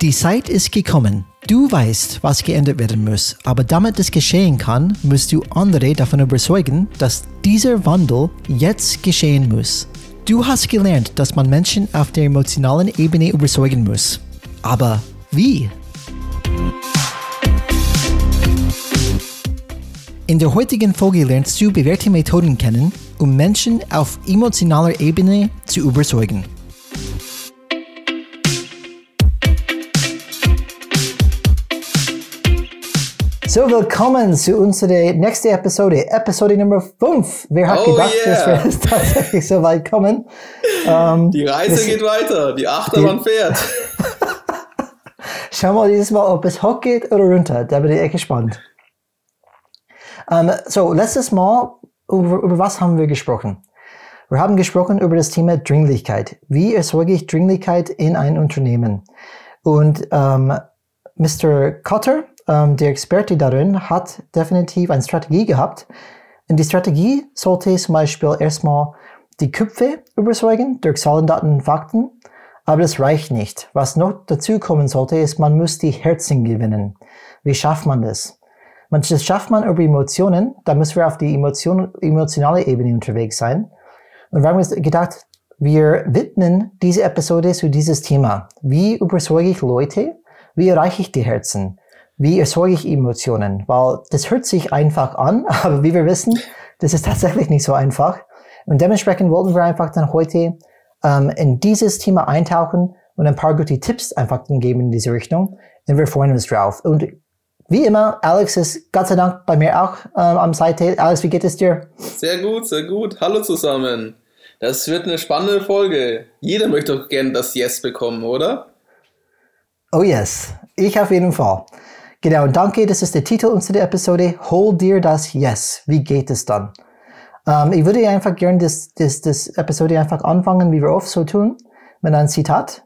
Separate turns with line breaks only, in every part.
Die Zeit ist gekommen. Du weißt, was geändert werden muss, aber damit es geschehen kann, musst du andere davon überzeugen, dass dieser Wandel jetzt geschehen muss. Du hast gelernt, dass man Menschen auf der emotionalen Ebene überzeugen muss. Aber wie? In der heutigen Folge lernst du bewährte Methoden kennen, um Menschen auf emotionaler Ebene zu überzeugen. So, willkommen zu unserer nächsten Episode, Episode Nummer 5. Wer hat oh gedacht, yeah. dass wir es tatsächlich so weit kommen?
Ähm, die Reise geht weiter, die Achterbahn fährt.
Schau mal dieses Mal, ob es hoch geht oder runter. Da bin ich echt gespannt. Um, so, letztes Mal, über, über was haben wir gesprochen? Wir haben gesprochen über das Thema Dringlichkeit. Wie erzeuge ich Dringlichkeit in ein Unternehmen? Und ähm, Mr. Cotter ähm, der Experte darin hat definitiv eine Strategie gehabt. Und die Strategie sollte zum Beispiel erstmal die Köpfe überzeugen durch Zahlen, Daten, Fakten. Aber das reicht nicht. Was noch dazu kommen sollte, ist, man muss die Herzen gewinnen. Wie schafft man das? Das schafft man über Emotionen. Da müssen wir auf die Emotion, emotionale Ebene unterwegs sein. Und wir haben uns gedacht, wir widmen diese Episode zu dieses Thema. Wie überzeuge ich Leute? Wie erreiche ich die Herzen? Wie erzeuge ich Emotionen? Weil das hört sich einfach an, aber wie wir wissen, das ist tatsächlich nicht so einfach. Und dementsprechend wollten wir einfach dann heute ähm, in dieses Thema eintauchen und ein paar gute Tipps einfach geben in diese Richtung. Und wir freuen uns drauf. Und wie immer, Alex ist Gott sei Dank bei mir auch ähm, am Seite. Alex, wie geht es dir?
Sehr gut, sehr gut. Hallo zusammen. Das wird eine spannende Folge. Jeder möchte doch gerne das Yes bekommen, oder?
Oh yes, ich auf jeden Fall. Genau, danke, das ist der Titel unserer Episode. Hol dir das Yes. Wie geht es dann? Ähm, ich würde einfach gerne das, das, das Episode einfach anfangen, wie wir oft so tun, mit einem Zitat.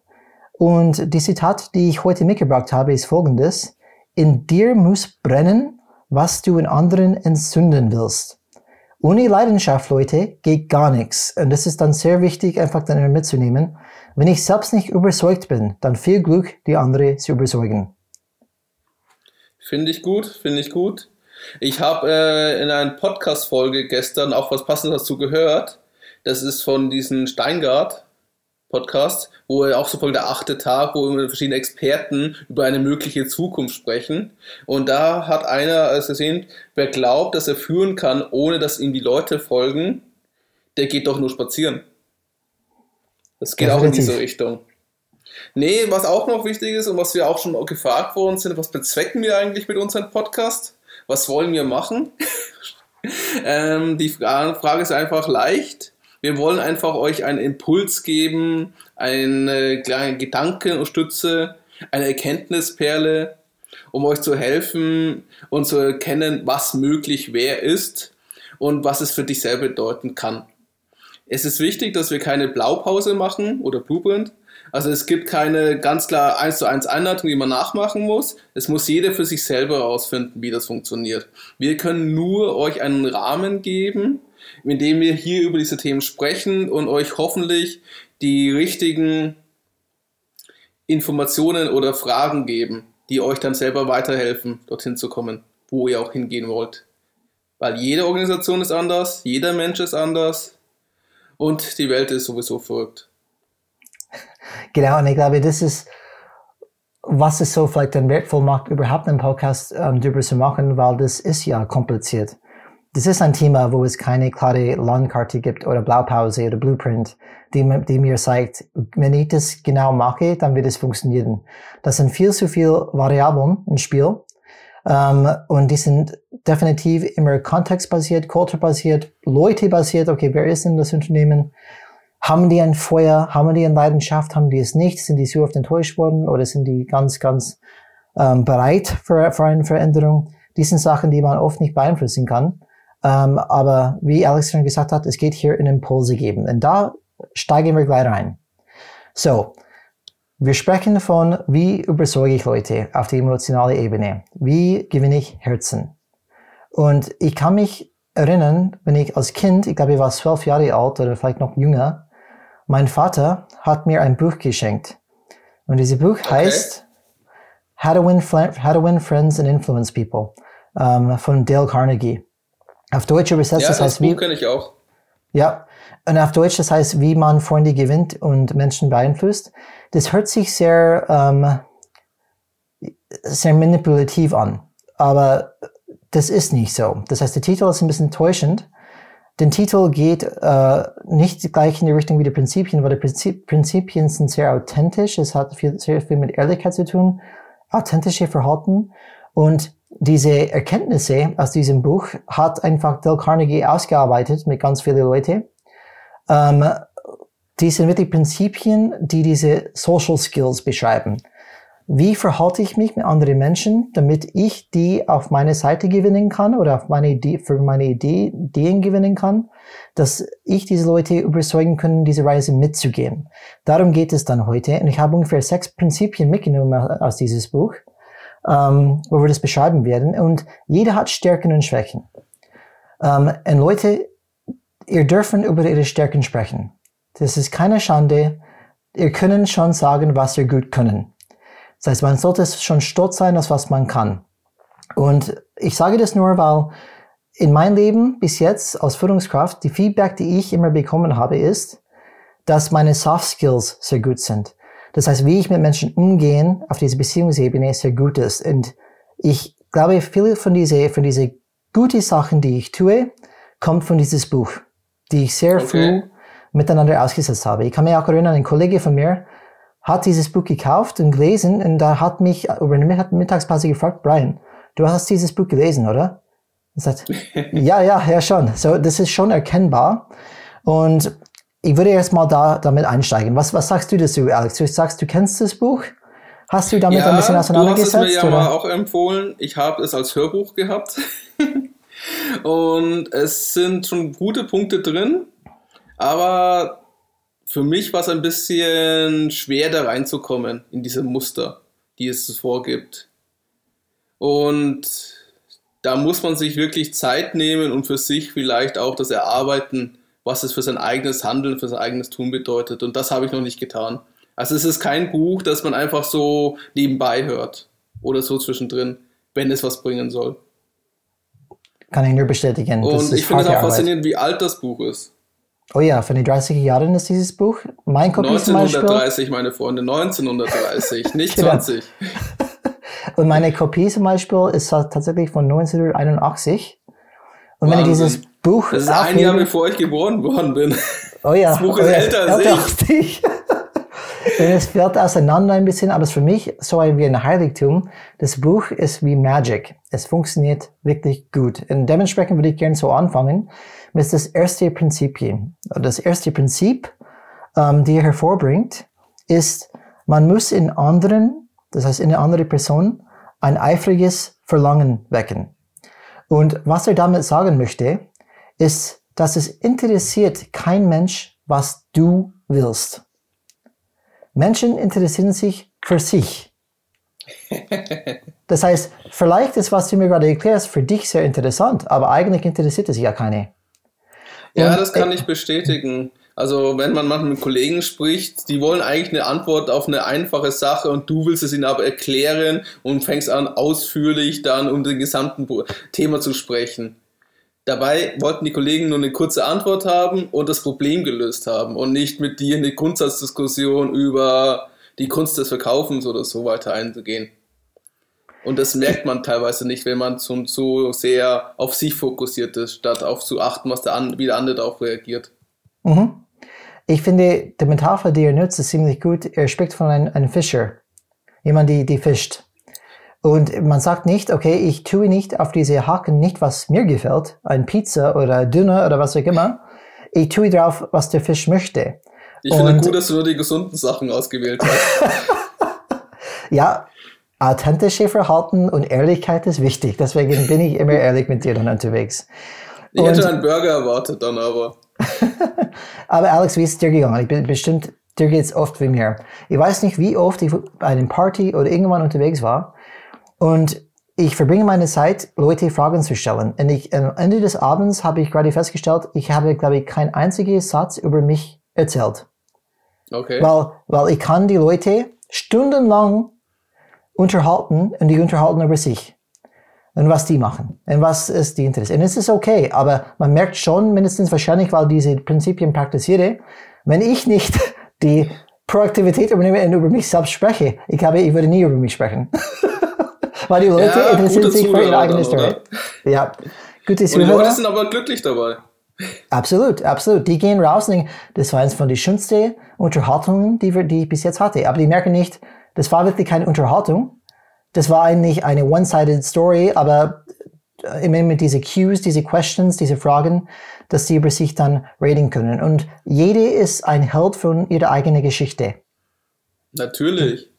Und die Zitat, die ich heute mitgebracht habe, ist folgendes. In dir muss brennen, was du in anderen entzünden willst. Ohne Leidenschaft, Leute, geht gar nichts. Und das ist dann sehr wichtig, einfach dann mitzunehmen. Wenn ich selbst nicht überzeugt bin, dann viel Glück, die andere zu überzeugen.
Finde ich gut, finde ich gut. Ich habe äh, in einer Podcast-Folge gestern auch was Passendes dazu gehört. Das ist von diesem Steingart Podcast, wo er auch so folgt der achte Tag, wo verschiedene Experten über eine mögliche Zukunft sprechen. Und da hat einer also gesehen, wer glaubt, dass er führen kann, ohne dass ihm die Leute folgen, der geht doch nur spazieren. Das geht Definitiv. auch in diese Richtung. Nee, was auch noch wichtig ist und was wir auch schon gefragt worden sind, was bezwecken wir eigentlich mit unserem Podcast? Was wollen wir machen? ähm, die Frage ist einfach leicht. Wir wollen einfach euch einen Impuls geben, eine kleine Gedankenstütze, eine Erkenntnisperle, um euch zu helfen und zu erkennen, was möglich wer ist und was es für dich selber bedeuten kann. Es ist wichtig, dass wir keine Blaupause machen oder Blueprint, also es gibt keine ganz klar 1 zu 1 Einleitung, die man nachmachen muss. Es muss jeder für sich selber herausfinden, wie das funktioniert. Wir können nur euch einen Rahmen geben, in dem wir hier über diese Themen sprechen und euch hoffentlich die richtigen Informationen oder Fragen geben, die euch dann selber weiterhelfen, dorthin zu kommen, wo ihr auch hingehen wollt. Weil jede Organisation ist anders, jeder Mensch ist anders und die Welt ist sowieso verrückt.
Genau, und ich glaube, das ist, was es so vielleicht dann wertvoll macht, überhaupt einen Podcast ähm, darüber zu machen, weil das ist ja kompliziert. Das ist ein Thema, wo es keine klare Landkarte gibt oder Blaupause oder Blueprint, die, die mir sagt, wenn ich das genau mache, dann wird es funktionieren. Das sind viel zu viele Variablen im Spiel. Ähm, und die sind definitiv immer kontextbasiert, kulturbasiert, Leute basiert. Okay, wer ist denn das Unternehmen? Haben die ein Feuer? Haben die eine Leidenschaft? Haben die es nicht? Sind die so oft enttäuscht worden? Oder sind die ganz, ganz ähm, bereit für, für eine Veränderung? Die sind Sachen, die man oft nicht beeinflussen kann. Ähm, aber wie Alex schon gesagt hat, es geht hier in Impulse geben. Und da steigen wir gleich rein. So, wir sprechen von, wie überzeuge ich Leute auf die emotionale Ebene? Wie gewinne ich Herzen? Und ich kann mich erinnern, wenn ich als Kind, ich glaube, ich war zwölf Jahre alt oder vielleicht noch jünger, mein Vater hat mir ein Buch geschenkt. Und dieses Buch okay. heißt How to Win, How to Win Friends and Influence People ähm, von Dale Carnegie. Auf Deutsch übersetzt,
ja,
das,
das
heißt,
Buch
wie,
kenne ich auch.
ja, und auf Deutsch, das heißt, wie man Freunde gewinnt und Menschen beeinflusst. Das hört sich sehr, ähm, sehr manipulativ an, aber das ist nicht so. Das heißt, der Titel ist ein bisschen täuschend. Der Titel geht äh, nicht gleich in die Richtung wie die Prinzipien, weil die Prinzip, Prinzipien sind sehr authentisch. Es hat viel, sehr viel mit Ehrlichkeit zu tun, authentische Verhalten und diese Erkenntnisse aus diesem Buch hat einfach Dale Carnegie ausgearbeitet mit ganz vielen Leuten. Ähm, die sind wirklich Prinzipien, die diese Social Skills beschreiben. Wie verhalte ich mich mit anderen Menschen, damit ich die auf meine Seite gewinnen kann oder auf meine Idee, für meine Idee, Ideen gewinnen kann, dass ich diese Leute überzeugen kann, diese Reise mitzugehen. Darum geht es dann heute. Und ich habe ungefähr sechs Prinzipien mitgenommen aus dieses Buch ähm, wo wir das beschreiben werden. Und jeder hat Stärken und Schwächen. Ähm, und Leute, ihr dürfen über ihre Stärken sprechen. Das ist keine Schande. Ihr könnt schon sagen, was ihr gut können. Das heißt, man sollte schon stolz sein, auf was man kann. Und ich sage das nur, weil in meinem Leben bis jetzt als Führungskraft die Feedback, die ich immer bekommen habe, ist, dass meine Soft Skills sehr gut sind. Das heißt, wie ich mit Menschen umgehen auf dieser Beziehungsebene sehr gut ist. Und ich glaube, viele von diese, von diese guten Sachen, die ich tue, kommt von dieses Buch, die ich sehr okay. früh miteinander ausgesetzt habe. Ich kann mich auch erinnern, ein Kollege von mir hat dieses Buch gekauft und gelesen und da hat mich über eine Mittagspause gefragt, Brian, du hast dieses Buch gelesen, oder? Ich sagt, ja, ja, ja schon. So, das ist schon erkennbar. Und ich würde erst mal da, damit einsteigen. Was, was sagst du dazu, Alex? Du sagst, du kennst das Buch? Hast du damit ja, ein bisschen auseinandergesetzt?
Du hast es mir ja oder? mal auch empfohlen. Ich habe es als Hörbuch gehabt. Und es sind schon gute Punkte drin. Aber für mich war es ein bisschen schwer, da reinzukommen in diese Muster, die es vorgibt. Und da muss man sich wirklich Zeit nehmen und für sich vielleicht auch das Erarbeiten was es für sein eigenes Handeln, für sein eigenes Tun bedeutet. Und das habe ich noch nicht getan. Also es ist kein Buch, das man einfach so nebenbei hört oder so zwischendrin, wenn es was bringen soll.
Kann ich nur bestätigen.
Und ich finde es auch faszinierend, wie alt das Buch ist.
Oh ja, von den 30er Jahren ist dieses Buch. Mein
Kopie 1930, meine Freunde, 1930, nicht 20. Genau.
Und meine Kopie zum Beispiel ist tatsächlich von 1981. Und Wahnsinn. wenn ich dieses Buch.
Das ist ein Jahr bevor ich geboren worden bin.
Oh ja.
Das Buch
ist
oh ja, älter als
ich. es fällt auseinander ein bisschen, aber es ist für mich so wie ein Heiligtum. Das Buch ist wie Magic. Es funktioniert wirklich gut. Und dementsprechend würde ich gerne so anfangen mit das erste Prinzip. Das erste Prinzip, ähm, die er hervorbringt, ist, man muss in anderen, das heißt in eine andere Person, ein eifriges Verlangen wecken. Und was er damit sagen möchte, ist, dass es interessiert kein Mensch, was du willst. Menschen interessieren sich für sich. Das heißt, vielleicht ist, was du mir gerade erklärst, für dich sehr interessant, aber eigentlich interessiert es ja keine.
Ja, das kann ich bestätigen. Also wenn man manchmal mit Kollegen spricht, die wollen eigentlich eine Antwort auf eine einfache Sache und du willst es ihnen aber erklären und fängst an ausführlich dann um den gesamten Thema zu sprechen. Dabei wollten die Kollegen nur eine kurze Antwort haben und das Problem gelöst haben und nicht mit dir eine Grundsatzdiskussion über die Kunst des Verkaufens oder so weiter einzugehen. Und das merkt man teilweise nicht, wenn man so, so sehr auf sich fokussiert ist, statt auf zu achten, was der, wie der andere darauf reagiert.
Mhm. Ich finde, die Metapher, die er nutzt, ist ziemlich gut. Er spricht von einem, einem Fischer. Jemand, die, die fischt. Und man sagt nicht, okay, ich tue nicht auf diese Haken nicht, was mir gefällt, ein Pizza oder Dünner oder was auch immer. Ich tue drauf, was der Fisch möchte.
Ich finde gut, dass du nur die gesunden Sachen ausgewählt hast.
ja, authentische Verhalten und Ehrlichkeit ist wichtig. Deswegen bin ich immer ehrlich mit dir dann unterwegs.
Ich und, hätte einen Burger erwartet dann aber.
aber Alex, wie ist es dir gegangen? Ich bin bestimmt, dir geht es oft wie mir. Ich weiß nicht, wie oft ich bei einem Party oder irgendwann unterwegs war und ich verbringe meine Zeit, Leute Fragen zu stellen. Und ich, am Ende des Abends habe ich gerade festgestellt, ich habe, glaube ich, keinen einzigen Satz über mich erzählt.
Okay.
Weil, weil ich kann die Leute stundenlang unterhalten und die unterhalten über sich und was die machen und was ist die Interesse. Und es ist okay, aber man merkt schon, mindestens wahrscheinlich, weil diese Prinzipien praktiziere, wenn ich nicht die Proaktivität übernehme und über mich selbst spreche, ich glaube, ich würde nie über mich sprechen. weil die Leute
Ja,
interessieren sich für ihre
Zuhörer
eigene Story. Ja, gute
Und die Leute
Zuhörer.
sind aber glücklich dabei.
Absolut, absolut. Die gehen raus und denken, das war eines von den schönsten Unterhaltungen, die, wir, die ich bis jetzt hatte. Aber die merken nicht, das war wirklich keine Unterhaltung. Das war eigentlich eine one-sided Story, aber äh, immer mit diese Cues, diese Questions, diese Fragen, dass sie über sich dann reden können. Und jede ist ein Held von ihrer eigenen Geschichte.
Natürlich.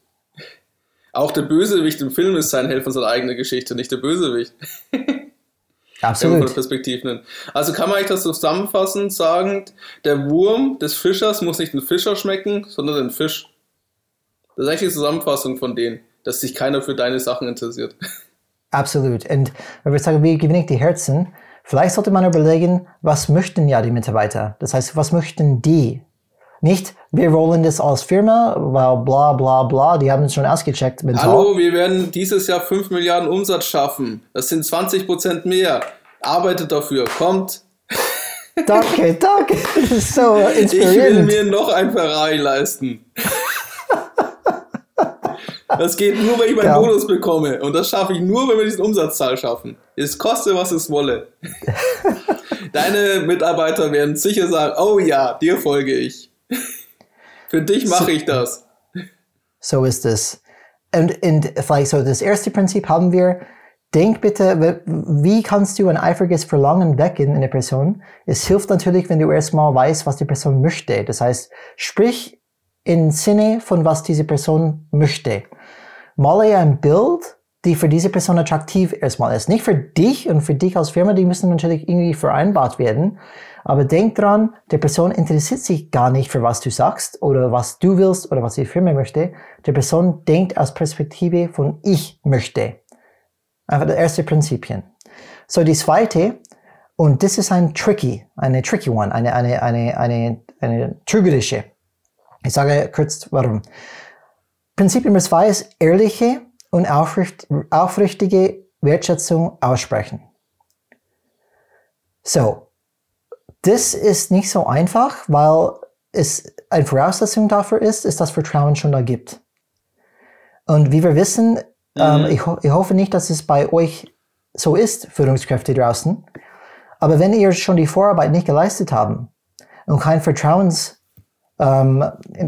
Auch der Bösewicht im Film ist sein Held von seiner eigenen Geschichte, nicht der Bösewicht.
Absolut.
der Perspektive nimmt. Also kann man eigentlich das zusammenfassend sagen, der Wurm des Fischers muss nicht den Fischer schmecken, sondern den Fisch. Das ist eigentlich die Zusammenfassung von denen, dass sich keiner für deine Sachen interessiert.
Absolut. Und wenn wir sagen, wie gewinne ich die Herzen, vielleicht sollte man überlegen, was möchten ja die Mitarbeiter? Das heißt, was möchten die? Nicht, wir wollen das als Firma, weil bla bla bla, die haben es schon ausgecheckt mental.
Hallo, wir werden dieses Jahr 5 Milliarden Umsatz schaffen. Das sind 20 Prozent mehr. Arbeitet dafür, kommt.
Danke, danke. Das ist so
Ich will
inspirierend.
mir noch ein Ferrari leisten. Das geht nur, wenn ich meinen
Ja.
Bonus bekomme. Und das schaffe ich nur, wenn wir diesen Umsatzzahl schaffen. Es koste, was es wolle. Deine Mitarbeiter werden sicher sagen, oh ja, dir folge ich. Für dich mache ich das.
So ist es. Und, und vielleicht so das erste Prinzip haben wir, denk bitte, wie kannst du ein eifriges Verlangen wecken in der Person? Es hilft natürlich, wenn du erstmal weißt, was die Person möchte. Das heißt, sprich im Sinne von was diese Person möchte. Male ein Bild, die für diese Person attraktiv erstmal ist. Nicht für dich und für dich als Firma, die müssen natürlich irgendwie vereinbart werden. Aber denk dran, der Person interessiert sich gar nicht für was du sagst oder was du willst oder was die Firma möchte. Der Person denkt aus Perspektive von ich möchte. Einfach das erste Prinzipien. So, die zweite, und das ist ein tricky, eine tricky one, eine, eine, eine, eine, eine trügerische. Ich sage kurz warum. Prinzip Nummer zwei ist ehrliche und aufricht, aufrichtige Wertschätzung aussprechen. So, das ist nicht so einfach, weil es eine Voraussetzung dafür ist, ist, dass Vertrauen schon da gibt. Und wie wir wissen, ähm, ich, ho ich hoffe nicht, dass es bei euch so ist, Führungskräfte draußen. Aber wenn ihr schon die Vorarbeit nicht geleistet haben und kein Vertrauens, ähm,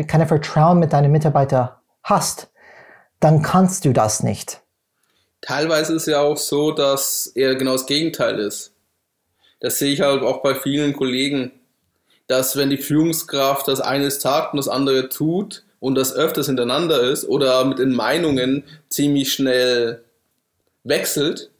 keine Vertrauen mit deinen Mitarbeitern hast, dann kannst du das nicht.
Teilweise ist es ja auch so, dass er genau das Gegenteil ist. Das sehe ich halt auch bei vielen Kollegen, dass wenn die Führungskraft das eine sagt und das andere tut und das öfters hintereinander ist oder mit den Meinungen ziemlich schnell wechselt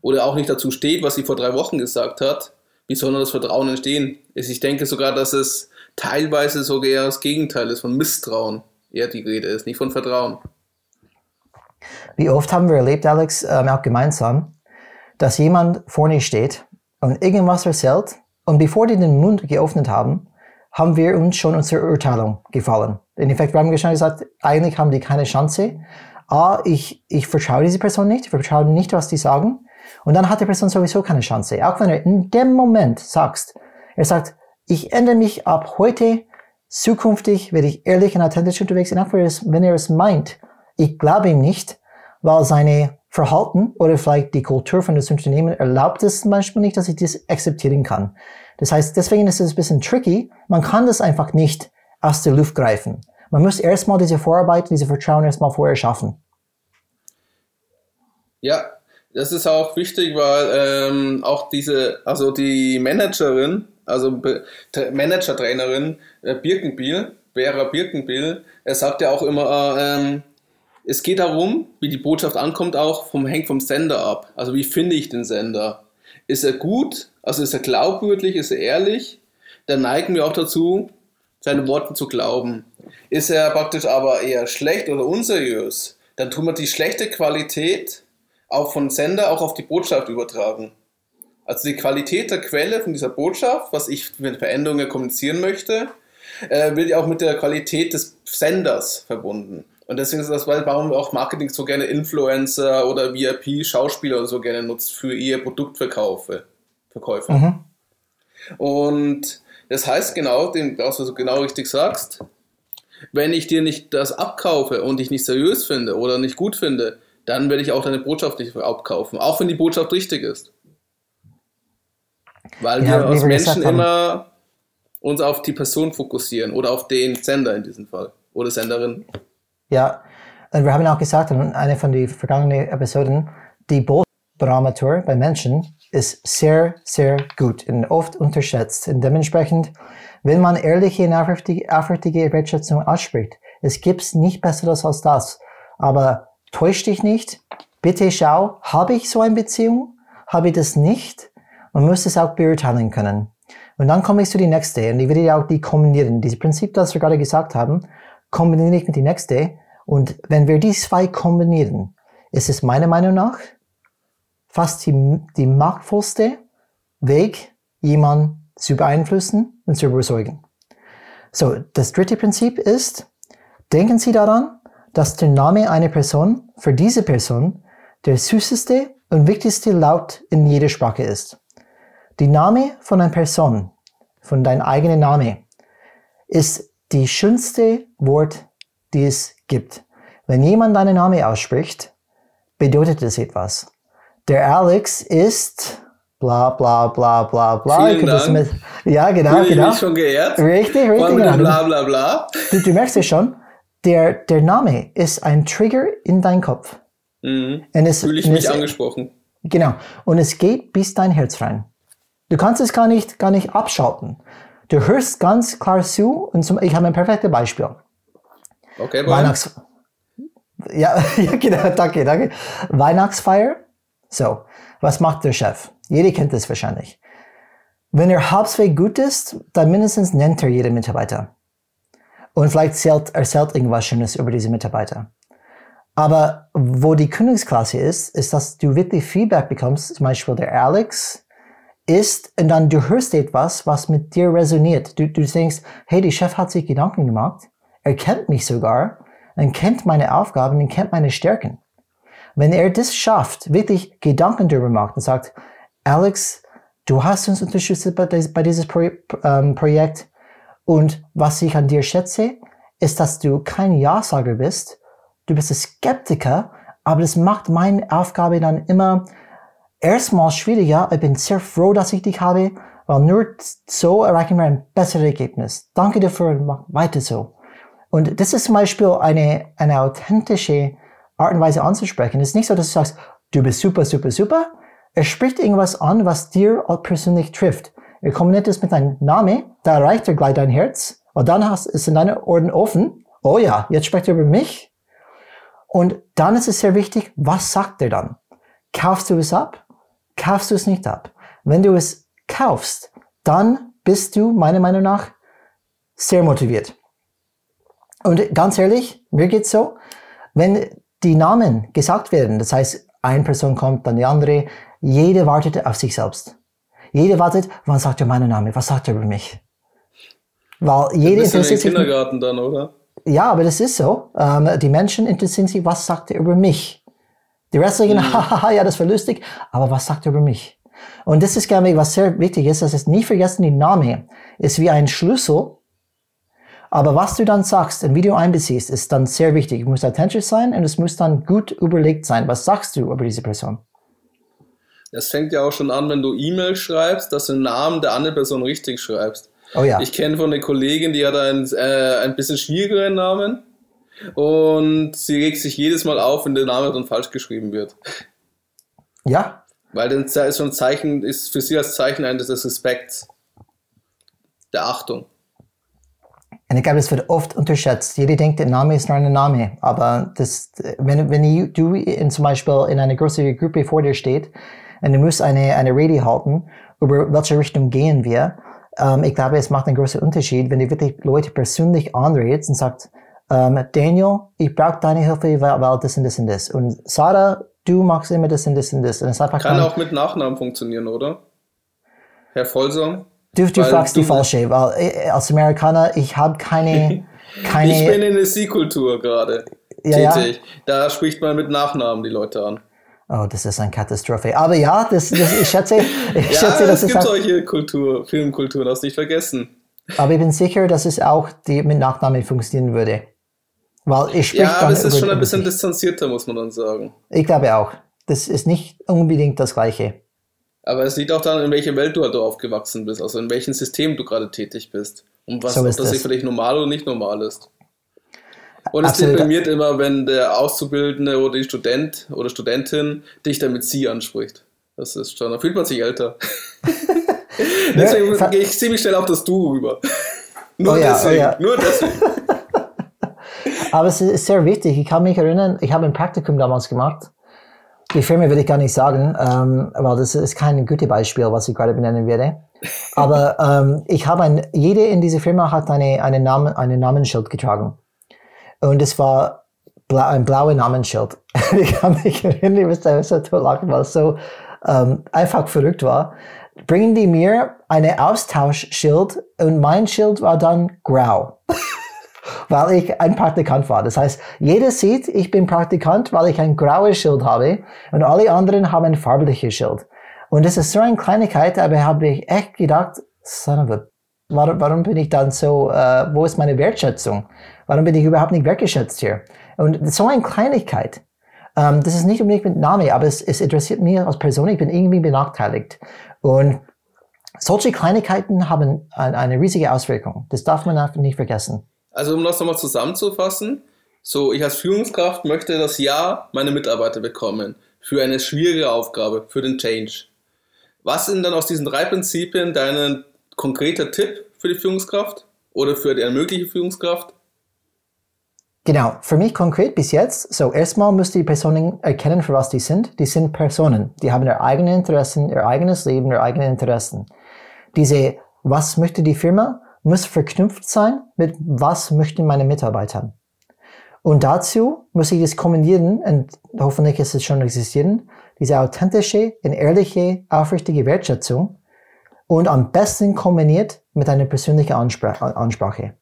oder auch nicht dazu steht, was sie vor drei Wochen gesagt hat, wie soll denn das Vertrauen entstehen? Ich denke sogar, dass es teilweise sogar eher das Gegenteil ist, von Misstrauen eher die Rede ist, nicht von Vertrauen.
Wie oft haben wir erlebt, Alex, ähm, auch gemeinsam, dass jemand vorne steht und irgendwas erzählt und bevor die den Mund geöffnet haben, haben wir uns schon unsere Urteilung gefallen. In Effekt, wir haben gesagt, eigentlich haben die keine Chance. A, ich, ich vertraue diese Person nicht, ich vertraue nicht, was die sagen. Und dann hat die Person sowieso keine Chance. Auch wenn er in dem Moment sagst, er sagt, ich ändere mich ab heute, zukünftig werde ich ehrlich und authentisch unterwegs sein, auch wenn er es- meint. Ich glaube ihm nicht, weil seine Verhalten oder vielleicht die Kultur von das Unternehmen erlaubt es Beispiel nicht, dass ich das akzeptieren kann. Das heißt, deswegen ist es ein bisschen tricky. Man kann das einfach nicht aus der Luft greifen. Man muss erstmal diese Vorarbeit, diese Vertrauen erstmal vorher schaffen.
Ja, das ist auch wichtig, weil ähm, auch diese, also die Managerin, also Manager-Trainerin äh, Birkenbiel, Vera Birkenbiel, er sagt ja auch immer, äh, ähm, es geht darum, wie die Botschaft ankommt, auch vom hängt vom Sender ab. Also wie finde ich den Sender? Ist er gut? Also ist er glaubwürdig? Ist er ehrlich? Dann neigen wir auch dazu, seine Worte zu glauben. Ist er praktisch aber eher schlecht oder unseriös, dann tun wir die schlechte Qualität auch von Sender auch auf die Botschaft übertragen. Also die Qualität der Quelle von dieser Botschaft, was ich mit Veränderungen kommunizieren möchte, äh, wird ja auch mit der Qualität des Senders verbunden. Und deswegen ist das, warum auch Marketing so gerne Influencer oder VIP-Schauspieler oder so gerne nutzt für ihr Produktverkäufe. Verkäufe. Mhm. Und das heißt genau, was du genau richtig sagst, wenn ich dir nicht das abkaufe und dich nicht seriös finde oder nicht gut finde, dann werde ich auch deine Botschaft nicht abkaufen, auch wenn die Botschaft richtig ist. Weil ja, wir als Menschen immer uns auf die Person fokussieren oder auf den Sender in diesem Fall oder Senderin.
Ja, und wir haben auch gesagt in einer von den vergangenen Episoden, die Botbarometer bei Menschen ist sehr, sehr gut und oft unterschätzt. Und dementsprechend, wenn man ehrliche und aufrichtige Wertschätzung ausspricht, es gibt nicht Besseres als das. Aber täusch dich nicht. Bitte schau, habe ich so eine Beziehung? Habe ich das nicht? Man muss es auch beurteilen können. Und dann komme ich zu die nächste und ich werde auch die kombinieren. Dieses Prinzip, das wir gerade gesagt haben, kombiniere ich mit die nächste. Und wenn wir die zwei kombinieren, ist es meiner Meinung nach fast die, die machtvollste Weg, jemanden zu beeinflussen und zu überzeugen. So, das dritte Prinzip ist, denken Sie daran, dass der Name einer Person für diese Person der süßeste und wichtigste Laut in jeder Sprache ist. Die Name von einer Person, von deinem eigenen Name, ist die schönste Wort, die es gibt. Wenn jemand deinen Namen ausspricht, bedeutet es etwas. Der Alex ist bla bla bla bla bla.
Vielen Dank. Mit,
ja, genau,
Fühle
genau.
Ich schon geehrt.
Richtig, richtig. Genau.
Bla bla bla.
Du, du merkst es schon, der, der Name ist ein Trigger in dein Kopf.
Mhm. Fühle ich mich es, angesprochen.
Genau. Und es geht bis dein Herz rein. Du kannst es gar nicht, gar nicht abschalten. Du hörst ganz klar zu und zum, ich habe ein perfektes Beispiel.
Okay,
Weihnachts ja, ja, genau, danke, danke. Weihnachtsfeier. So, was macht der Chef? Jeder kennt das wahrscheinlich. Wenn er halbwegs gut ist, dann mindestens nennt er jeden Mitarbeiter. Und vielleicht erzählt, erzählt irgendwas Schönes über diese Mitarbeiter. Aber wo die Königsklasse ist, ist, dass du wirklich Feedback bekommst, zum Beispiel der Alex ist und dann du hörst etwas, was mit dir resoniert. Du, du denkst, hey, der Chef hat sich Gedanken gemacht, er kennt mich sogar, er kennt meine Aufgaben, er kennt meine Stärken. Wenn er das schafft, wirklich Gedanken darüber macht und sagt, Alex, du hast uns unterstützt bei, bei diesem Pro ähm, Projekt und was ich an dir schätze, ist, dass du kein Ja-Sager bist, du bist ein Skeptiker, aber das macht meine Aufgabe dann immer erstmal schwieriger. Ich bin sehr froh, dass ich dich habe, weil nur so erreichen wir ein besseres Ergebnis. Danke dafür, mach weiter so. Und das ist zum Beispiel eine, eine authentische Art und Weise anzusprechen. Es ist nicht so, dass du sagst, du bist super, super, super. Er spricht irgendwas an, was dir persönlich trifft. Er kombiniert es mit deinem Namen, da erreicht er gleich dein Herz. Und dann hast, ist in deinen Ohren offen. Oh ja, jetzt spricht er über mich. Und dann ist es sehr wichtig, was sagt er dann? Kaufst du es ab? Kaufst du es nicht ab. Wenn du es kaufst, dann bist du meiner Meinung nach sehr motiviert. Und ganz ehrlich, mir geht's so, wenn die Namen gesagt werden, das heißt, eine Person kommt, dann die andere, jede wartet auf sich selbst. Jede wartet, wann sagt er meinen Namen, was sagt er über mich?
Weil jede interessiert sich. Kindergarten dann, oder?
Ja, aber das ist so. Ähm, die Menschen interessieren sich, was sagt er über mich? Die Rest sagen, mhm. haha, ja, das war lustig, aber was sagt er über mich? Und das ist, glaube ich, was sehr wichtig ist, dass es nie vergessen, die Name ist wie ein Schlüssel, aber was du dann sagst und wie du einbeziehst, ist dann sehr wichtig. Es muss authentisch sein und es muss dann gut überlegt sein. Was sagst du über diese Person?
Das fängt ja auch schon an, wenn du E-Mail schreibst, dass du den Namen der anderen Person richtig schreibst.
Oh ja.
Ich kenne von einer Kollegin, die hat einen äh, ein bisschen schwierigeren Namen. Und sie regt sich jedes Mal auf, wenn der Name dann falsch geschrieben wird.
Ja.
Weil das ist so ein Zeichen, ist für sie als Zeichen eines Respekts, der Achtung.
Und ich glaube, es wird oft unterschätzt. Jeder denkt, der Name ist nur ein Name. Aber das, wenn, wenn du in, zum Beispiel in einer größeren Gruppe vor dir steht und du musst eine, eine Rede halten, über welche Richtung gehen wir, ähm, ich glaube, es macht einen großen Unterschied, wenn du wirklich Leute persönlich anredest und sagst, ähm, Daniel, ich brauche deine Hilfe, weil, weil das und das und das. Und Sarah, du machst immer das und das und das. Und es
Kann dann, auch mit Nachnamen funktionieren, oder? Herr Vollsam?
Du, du fragst du die falsche, weil äh, als Amerikaner, ich habe keine, keine...
ich bin in der Sie-Kultur gerade.
Ja,
tätig. Da spricht man mit Nachnamen die Leute an.
Oh, das ist eine Katastrophe. Aber ja, das, das, ich schätze, ich
Ja,
schätze, das
es gibt solche Kultur, Filmkulturen, das nicht vergessen.
aber ich bin sicher, dass es auch die mit Nachnamen funktionieren würde. Weil ich
Ja, aber es ist schon ein bisschen
sich.
distanzierter, muss man dann sagen.
Ich glaube auch. Das ist nicht unbedingt das Gleiche.
Aber es liegt auch daran, in welcher Welt du halt aufgewachsen bist, also in welchem System du gerade tätig bist. Und was
So
ob das für dich normal oder nicht normal ist. Und es
Absolut.
deprimiert immer, wenn der Auszubildende oder die Student oder Studentin dich dann mit sie anspricht. Das ist schon, da fühlt man sich älter. Deswegen gehe ich ziemlich schnell auf das Du rüber. Nur
Oh ja, oh
deswegen.
ja.
Nur deswegen.
Aber es ist sehr wichtig. Ich kann mich erinnern, ich habe ein Praktikum damals gemacht. Die Firma will ich gar nicht sagen, ähm, weil das ist kein gutes Beispiel, was ich gerade benennen werde. Aber ähm, ich habe ein, jede in dieser Firma hat eine, eine Namen, eine Namensschild getragen. Und es war blau, ein blaues Namensschild. ich kann mich erinnern, ich musste so totlachen, weil es so ähm, einfach verrückt war. Bringen die mir eine Austauschschild und mein Schild war dann grau weil ich ein Praktikant war. Das heißt, jeder sieht, ich bin Praktikant, weil ich ein graues Schild habe und alle anderen haben ein farbliches Schild. Und das ist so eine Kleinigkeit, aber habe ich echt gedacht, son of a, warum, warum bin ich dann so, äh, wo ist meine Wertschätzung? Warum bin ich überhaupt nicht wertgeschätzt hier? Und so eine Kleinigkeit, ähm, das ist nicht unbedingt mit Name, aber es, es interessiert mich als Person, ich bin irgendwie benachteiligt. Und solche Kleinigkeiten haben ein, eine riesige Auswirkung. Das darf man einfach nicht vergessen.
Also um das nochmal zusammenzufassen, so ich als Führungskraft möchte das Ja meine Mitarbeiter bekommen für eine schwierige Aufgabe, für den Change. Was sind dann aus diesen drei Prinzipien dein konkreter Tipp für die Führungskraft oder für die mögliche Führungskraft?
Genau, für mich konkret bis jetzt, so erstmal müsst die Personen erkennen, für was die sind. Die sind Personen, die haben ihre eigenen Interessen, ihr eigenes Leben, ihre eigenen Interessen. Diese, was möchte die Firma, muss verknüpft sein mit, was möchten meine Mitarbeiter. Und dazu muss ich das kombinieren, und hoffentlich ist es schon existieren, diese authentische und ehrliche, aufrichtige Wertschätzung und am besten kombiniert mit einer persönlichen Anspr Ansprache.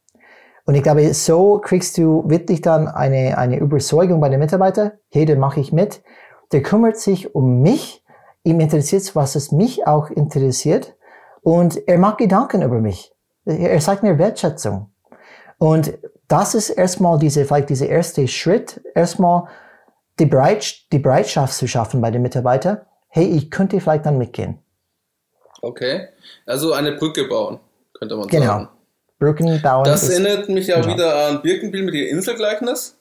Und ich glaube, so kriegst du wirklich dann eine, eine Überzeugung bei den Mitarbeitern. Hey, den mache ich mit. Der kümmert sich um mich. Ihm interessiert, was es mich auch interessiert. Und er macht Gedanken über mich. Er zeigt mir Wertschätzung. Und das ist erstmal diese, vielleicht dieser erste Schritt. Erstmal die, Bereit, die Bereitschaft zu schaffen bei den Mitarbeitern. Hey, ich könnte vielleicht dann mitgehen.
Okay, also eine Brücke bauen, könnte man
Genau.
sagen.
Brücken bauen.
Das erinnert mich ja
genau.
wieder an Birkenbiel mit dem Inselgleichnis,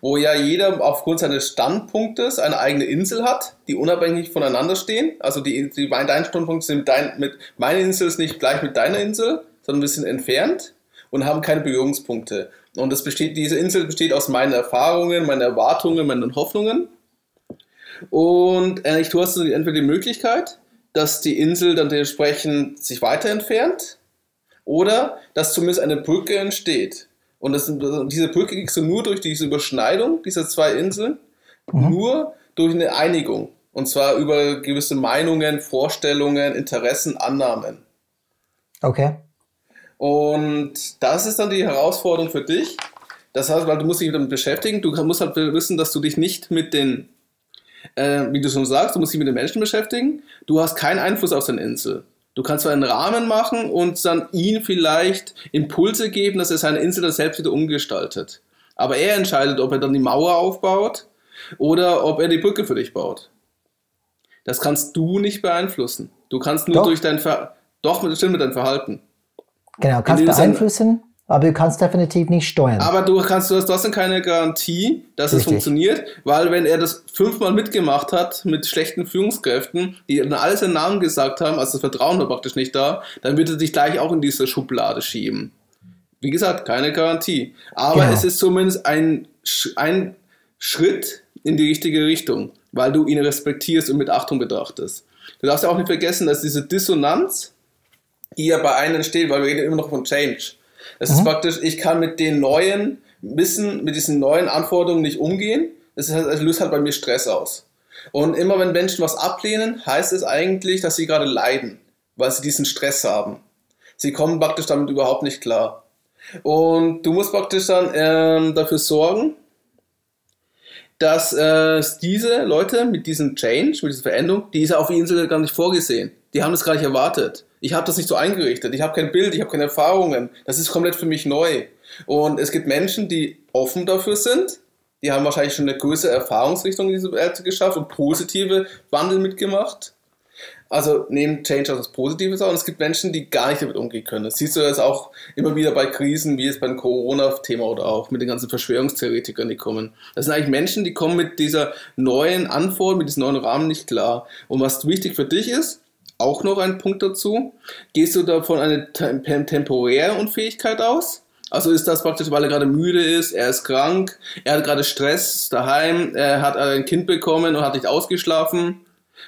wo ja jeder aufgrund seines Standpunktes eine eigene Insel hat, die unabhängig voneinander stehen. Also die, die dein Standpunkt sind dein, mit meine Insel ist nicht gleich mit deiner Insel, sondern wir sind entfernt und haben keine Berührungspunkte. Und das besteht, diese Insel besteht aus meinen Erfahrungen, meinen Erwartungen, meinen Hoffnungen. Und äh, du hast entweder die Möglichkeit, dass die Insel dann dementsprechend sich weiter entfernt oder dass zumindest eine Brücke entsteht. Und das, diese Brücke kriegst du nur durch diese Überschneidung dieser zwei Inseln,
Mhm.
nur durch eine Einigung. Und zwar über gewisse Meinungen, Vorstellungen, Interessen, Annahmen.
Okay.
Und das ist dann die Herausforderung für dich. Das heißt, weil du musst dich damit beschäftigen, du musst halt wissen, dass du dich nicht mit den, äh, wie du schon sagst, du musst dich mit den Menschen beschäftigen. Du hast keinen Einfluss auf deine Insel. Du kannst zwar einen Rahmen machen und dann ihm vielleicht Impulse geben, dass er seine Insel dann selbst wieder umgestaltet. Aber er entscheidet, ob er dann die Mauer aufbaut oder ob er die Brücke für dich baut. Das kannst du nicht beeinflussen. Du kannst nur
Doch.
durch dein Ver Doch, stimmt mit deinem Verhalten.
Genau, kannst beeinflussen, aber du kannst definitiv nicht steuern.
Aber du kannst, du hast trotzdem keine Garantie, dass es
Richtig.
funktioniert, weil wenn er das fünfmal mitgemacht hat mit schlechten Führungskräften, die dann alles in Namen gesagt haben, also das Vertrauen war praktisch nicht da, dann wird er dich gleich auch in diese Schublade schieben. Wie gesagt, keine Garantie. Aber
Genau.
es ist zumindest ein, ein Schritt in die richtige Richtung, weil du ihn respektierst und mit Achtung betrachtest. Du darfst ja auch nicht vergessen, dass diese Dissonanz, die ja bei einem entsteht, weil wir reden immer noch von Change. Das ist praktisch, ich kann mit den neuen Wissen, mit diesen neuen Anforderungen nicht umgehen. Es löst halt bei mir Stress aus. Und immer wenn Menschen was ablehnen, heißt es eigentlich, dass sie gerade leiden, weil sie diesen Stress haben. Sie kommen praktisch damit überhaupt nicht klar. Und du musst praktisch dann ähm, dafür sorgen, dass äh, diese Leute mit diesem Change, mit dieser Veränderung, die ist auf der Insel gar nicht vorgesehen. Die haben das gar nicht erwartet. Ich habe das nicht so eingerichtet. Ich habe kein Bild, ich habe keine Erfahrungen. Das ist komplett für mich neu. Und es gibt Menschen, die offen dafür sind. Die haben wahrscheinlich schon eine größere Erfahrungsrichtung in diese Welt geschafft und positive Wandel mitgemacht. Also nehmen Change als Positives auch. Und es gibt Menschen, die gar nicht damit umgehen können. Das siehst du jetzt auch immer wieder bei Krisen, wie jetzt beim Corona-Thema oder auch mit den ganzen Verschwörungstheoretikern, die kommen. Das sind eigentlich Menschen, die kommen mit dieser neuen Antwort, mit diesem neuen Rahmen nicht klar. Und was wichtig für dich ist, auch noch ein Punkt dazu, gehst du da von einer temporären Unfähigkeit aus? Also ist das praktisch, weil er gerade müde ist, er ist krank, er hat gerade Stress daheim, er hat ein Kind bekommen und hat nicht ausgeschlafen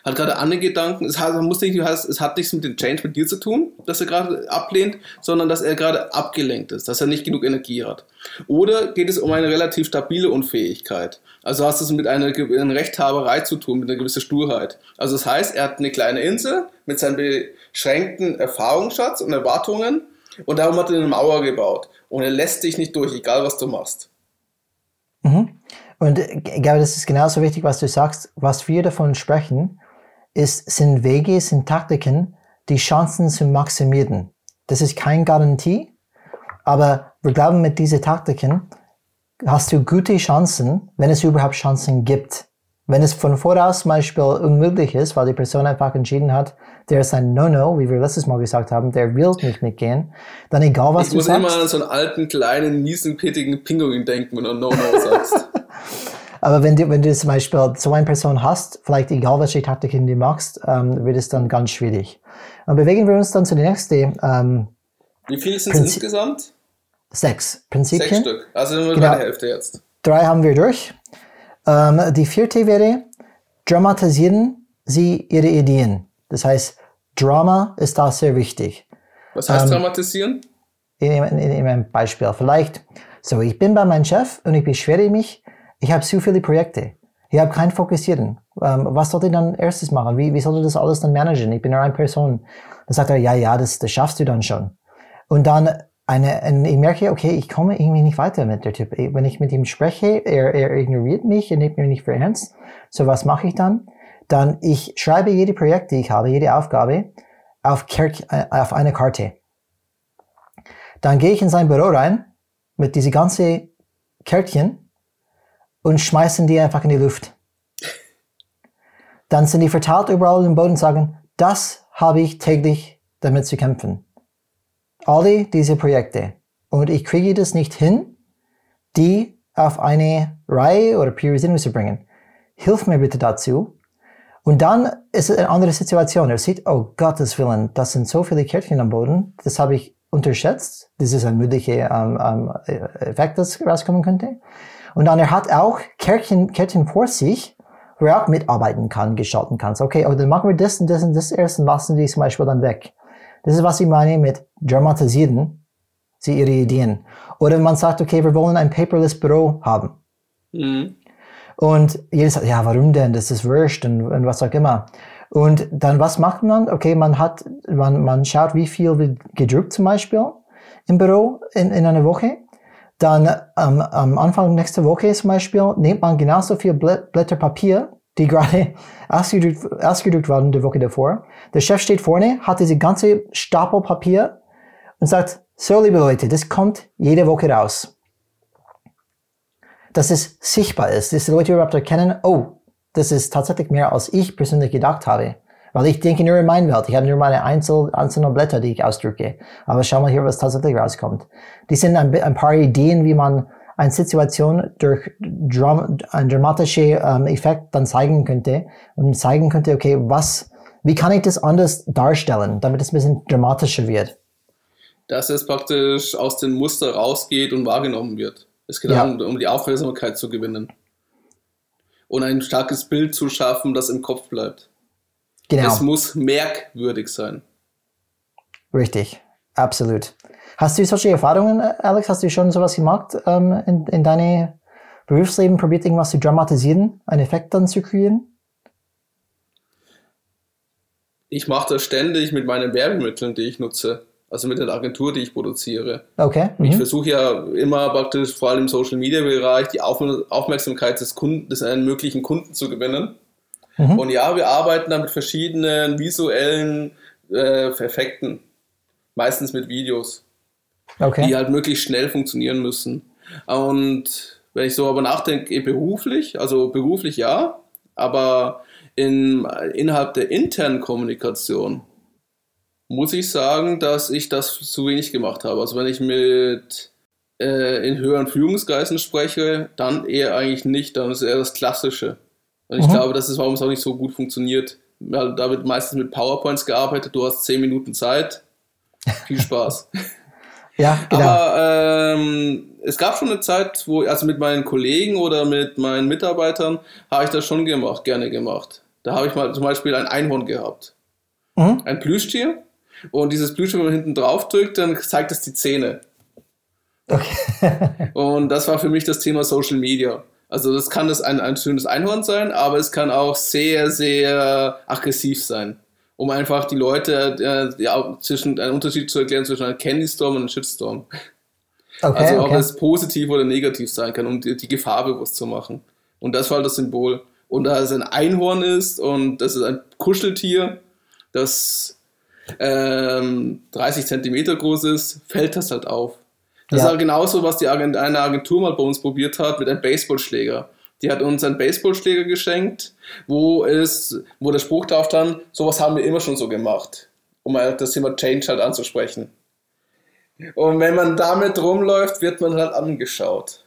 hat gerade andere Gedanken. Es hat, muss nicht, es hat nichts mit dem Change mit dir zu tun, dass er gerade ablehnt, sondern dass er gerade abgelenkt ist, dass er nicht genug Energie hat. Oder geht es um eine relativ stabile Unfähigkeit? Also hast du es mit einer, einer Rechthaberei zu tun, mit einer gewissen Sturheit. Also das heißt, er hat eine kleine Insel mit seinem beschränkten Erfahrungsschatz und Erwartungen und darum hat er eine Mauer gebaut. Und er lässt dich nicht durch, egal was du machst.
Mhm. Und ich glaube, das ist genauso wichtig, was du sagst. Was wir davon sprechen, ist, sind Wege, sind Taktiken, die Chancen zu maximieren. Das ist keine Garantie, aber wir glauben, mit diesen Taktiken hast du gute Chancen, wenn es überhaupt Chancen gibt. Wenn es von voraus zum Beispiel unmöglich ist, weil die Person einfach entschieden hat, der ist ein No-No, wie wir letztes Mal gesagt haben, der will nicht mitgehen, dann egal was
ich
du sagst.
Ich muss immer an so einen alten, kleinen, miesenpittigen Pinguin denken, wenn du No-No sagst.
Aber wenn du, wenn du zum Beispiel so eine Person hast, vielleicht egal welche Taktiken du machst, ähm, wird es dann ganz schwierig. Und bewegen wir uns dann zu der nächsten. Ähm,
Wie viele sind es insgesamt?
Sechs Prinzipien. Sechs
Stück. Also nur genau. der Hälfte jetzt.
Drei haben wir durch. Ähm, die vierte wäre, dramatisieren Sie Ihre Ideen. Das heißt, Drama ist da sehr wichtig.
Was heißt ähm, dramatisieren?
In, in, in einem Beispiel. Vielleicht, so, ich bin bei meinem Chef und ich beschwere mich, ich habe zu viele Projekte. Ich habe kein Fokussieren. Ähm, was sollte ich dann erstes machen? Wie, wie sollte das alles dann managen? Ich bin nur eine Person. Dann sagt er, ja, ja, das, das schaffst du dann schon. Und dann eine, eine, ich merke, okay, ich komme irgendwie nicht weiter mit der Typ. Wenn ich mit ihm spreche, er, er ignoriert mich, er nimmt mich nicht für ernst. So, was mache ich dann? Dann, ich schreibe jede Projekt, die ich habe, jede Aufgabe auf, Kerk, äh, auf eine Karte. Dann gehe ich in sein Büro rein mit diese ganze Kärtchen und schmeißen die einfach in die Luft. Dann sind die verteilt überall im Boden und sagen, das habe ich täglich damit zu kämpfen. Alle diese Projekte. Und ich kriege das nicht hin, die auf eine Reihe oder Priorisierung zu bringen. Hilf mir bitte dazu. Und dann ist es eine andere Situation. Er sieht, oh Gottes Willen, das sind so viele Kärtchen am Boden. Das habe ich unterschätzt. Das ist ein möglicher ähm, ähm, Effekt, das rauskommen könnte. Und dann er hat auch Kärtchen, Kärtchen vor sich, wo er auch mitarbeiten kann, gestalten kann. So, okay, oh, dann machen wir das und das und das erst und lassen die zum Beispiel dann weg. Das ist, was ich meine mit dramatisieren, sie ihre Ideen. Oder man sagt, okay, wir wollen ein paperless Büro haben. Mhm. Und jeder sagt, ja, warum denn? Das ist wurscht und, und was auch immer. Und dann, was macht man? Okay, man hat, man, man schaut, wie viel wird gedruckt zum Beispiel im Büro in, in einer Woche. Dann ähm, am Anfang nächster Woche zum Beispiel nimmt man genauso viel Blätter Papier, die gerade ausgedruckt, ausgedruckt waren die Woche davor. Der Chef steht vorne, hat diese ganze Stapel Papier und sagt, so liebe Leute, das kommt jede Woche raus. Dass es sichtbar ist, dass die Leute überhaupt erkennen, oh, das ist tatsächlich mehr, als ich persönlich gedacht habe. Weil ich denke nur in meine Welt. Ich habe nur meine Einzel einzelnen Blätter, die ich ausdrücke. Aber schau mal hier, was tatsächlich rauskommt. Die sind ein, ein paar Ideen, wie man eine Situation durch Dram einen dramatischen ähm, Effekt dann zeigen könnte und zeigen könnte, okay, was, wie kann ich das anders darstellen, damit es ein bisschen dramatischer wird.
Dass es praktisch aus dem Muster rausgeht und wahrgenommen wird. Es geht ja. darum, um die Aufmerksamkeit zu gewinnen. Und ein starkes Bild zu schaffen, das im Kopf bleibt. Genau. Es muss merkwürdig sein.
Richtig, absolut. Hast du solche Erfahrungen, Alex? Hast du schon sowas gemacht ähm, in, in deinem Berufsleben? Probiert irgendwas zu dramatisieren, einen Effekt dann zu kreieren?
Ich mache das ständig mit meinen Werbemitteln, die ich nutze. Also mit der Agentur, die ich produziere.
Okay.
Ich
Mhm.
versuche ja immer praktisch, vor allem im Social Media Bereich, die Auf Aufmerksamkeit des Kunden, des einen möglichen Kunden zu gewinnen.
Mhm.
Und ja, wir arbeiten da mit verschiedenen visuellen äh, Effekten. Meistens mit Videos, die
Okay.
halt möglichst schnell funktionieren müssen. Und wenn ich so aber nachdenke, eh beruflich, also beruflich ja, aber in, innerhalb der internen Kommunikation muss ich sagen, dass ich das zu wenig gemacht habe. Also wenn ich mit äh, in höheren Führungskreisen spreche, dann eher eigentlich nicht, dann ist eher das Klassische. Und ich
Mhm.
glaube, das ist, warum es auch nicht so gut funktioniert. Da wird meistens mit PowerPoints gearbeitet, du hast 10 Minuten Zeit. Viel Spaß.
Ja, genau.
Aber ähm, es gab schon eine Zeit, wo, also mit meinen Kollegen oder mit meinen Mitarbeitern, habe ich das schon gemacht, gerne gemacht. Da habe ich mal zum Beispiel ein Einhorn gehabt.
Mhm.
Ein Plüschtier. Und dieses Plüschtier, wenn man hinten drauf drückt, dann zeigt es die Zähne.
Okay.
Und das war für mich das Thema Social Media. Also das kann das ein, ein schönes Einhorn sein, aber es kann auch sehr, sehr aggressiv sein. Um einfach die Leute äh, ja, zwischen einen Unterschied zu erklären zwischen einem Candy Storm und einem Shitstorm.
Okay,
Also ob
okay.
es positiv oder negativ sein kann, um die, die Gefahr bewusst zu machen. Und das war halt das Symbol. Und da es ein Einhorn ist und das ist ein Kuscheltier, das ähm, 30 Zentimeter groß ist, fällt das halt auf. Das
Ja.
ist halt genauso, was die Agent eine Agentur mal bei uns probiert hat mit einem Baseballschläger. Die hat uns einen Baseballschläger geschenkt, wo es, wo der Spruch drauf stand, sowas haben wir immer schon so gemacht, um halt das Thema Change halt anzusprechen. Und wenn man damit rumläuft, wird man halt angeschaut.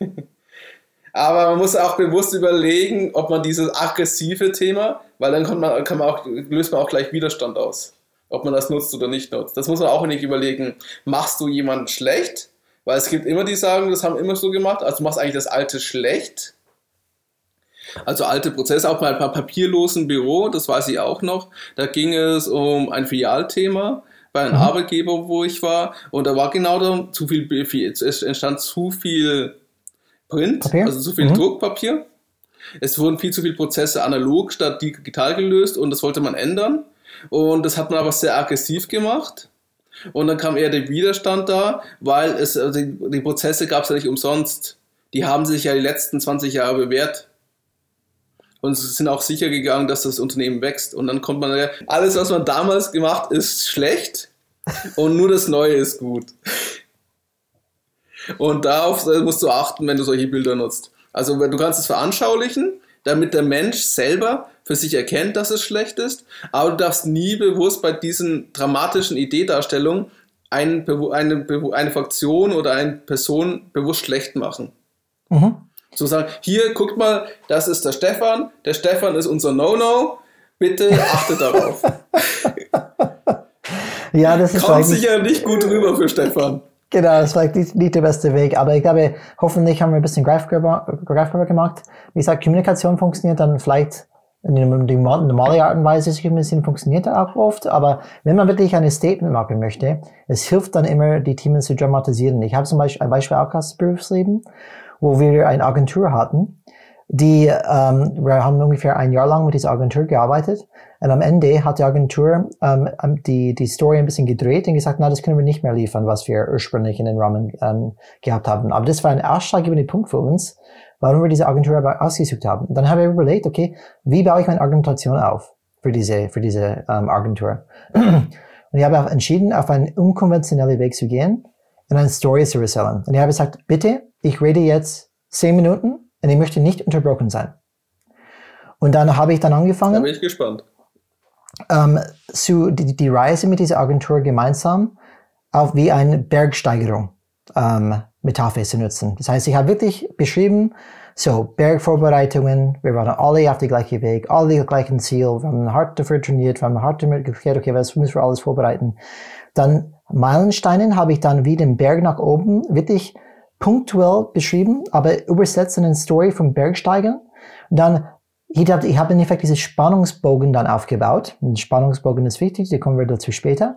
Aber man muss auch bewusst überlegen, ob man dieses aggressive Thema, weil dann kann man, kann man auch, löst man auch gleich Widerstand aus. Ob man das nutzt oder nicht nutzt. Das muss man auch nicht überlegen. Machst du jemanden schlecht? Weil es gibt immer die sagen, das haben immer so gemacht. Also du machst eigentlich das Alte schlecht. Also alte Prozesse, auch bei ein paar papierlosen Büro, das weiß ich auch noch. Da ging es um ein Filialthema bei einem
Mhm.
Arbeitgeber, wo ich war. Und da war genau da zu viel, es entstand zu viel Print,
Papier?
also zu viel
Mhm.
Druckpapier. Es wurden viel zu viele Prozesse analog statt digital gelöst und das wollte man ändern. Und das hat man aber sehr aggressiv gemacht. Und dann kam eher der Widerstand da, weil es, also die, die Prozesse gab es ja nicht umsonst. Die haben sich ja die letzten 20 Jahre bewährt. Und sind auch sicher gegangen, dass das Unternehmen wächst. Und dann kommt man ja, alles, was man damals gemacht, ist schlecht und nur das Neue ist gut. Und darauf musst du achten, wenn du solche Bilder nutzt. Also du kannst es veranschaulichen, damit der Mensch selber für sich erkennt, dass es schlecht ist, aber du darfst nie bewusst bei diesen dramatischen Ideedarstellungen ein, eine, eine Fraktion oder eine Person bewusst schlecht machen.
Mhm.
So sagen, hier, guckt mal, das ist der Stefan, der Stefan ist unser No-No, bitte achtet darauf.
Ja, das ist
Kommt sicher nicht gut rüber für Stefan.
Genau, das vielleicht nicht, nicht der beste Weg, aber ich glaube, hoffentlich haben wir ein bisschen greifbarer, gemacht. Wie gesagt, Kommunikation funktioniert dann vielleicht in der normalen Art und Weise sicher ein bisschen funktioniert auch oft, aber wenn man wirklich eine Statement machen möchte, es hilft dann immer, die Themen zu dramatisieren. Ich habe zum Beispiel ein Beispiel auch aus Berufsleben, wo wir eine Agentur hatten, die, ähm, wir haben ungefähr ein Jahr lang mit dieser Agentur gearbeitet und am Ende hat die Agentur ähm, die, die Story ein bisschen gedreht und gesagt, na, das können wir nicht mehr liefern, was wir ursprünglich in den Rahmen ähm, gehabt haben. Aber das war ein ausschlaggebender Punkt für uns, warum wir diese Agentur aber ausgesucht haben. Dann haben wir überlegt, okay, wie baue ich meine Argumentation auf für diese, für diese ähm, Agentur? und ich habe auch entschieden, auf einen unkonventionellen Weg zu gehen und eine Story zu erzählen. Und ich habe gesagt, bitte, ich rede jetzt zehn Minuten und ich möchte nicht unterbrochen sein. Und dann habe ich dann
Da
angefangen,
bin ich gespannt.
Ähm, zu, die, die Reise mit dieser Agentur gemeinsam auf wie eine Bergsteigerung ähm, Metapher zu nutzen. Das heißt, ich habe wirklich beschrieben, so Bergvorbereitungen, wir waren alle auf dem gleichen Weg, alle das gleichen Ziel, wir haben hart dafür trainiert, wir haben hart damit geklärt, okay, was müssen wir alles vorbereiten. Dann Meilensteinen habe ich dann wie den Berg nach oben wirklich punktuell beschrieben, aber übersetzt in eine Story vom Bergsteigen. Und dann ich habe hab im Endeffekt diesen Spannungsbogen dann aufgebaut. Ein Spannungsbogen ist wichtig, da kommen wir dazu später.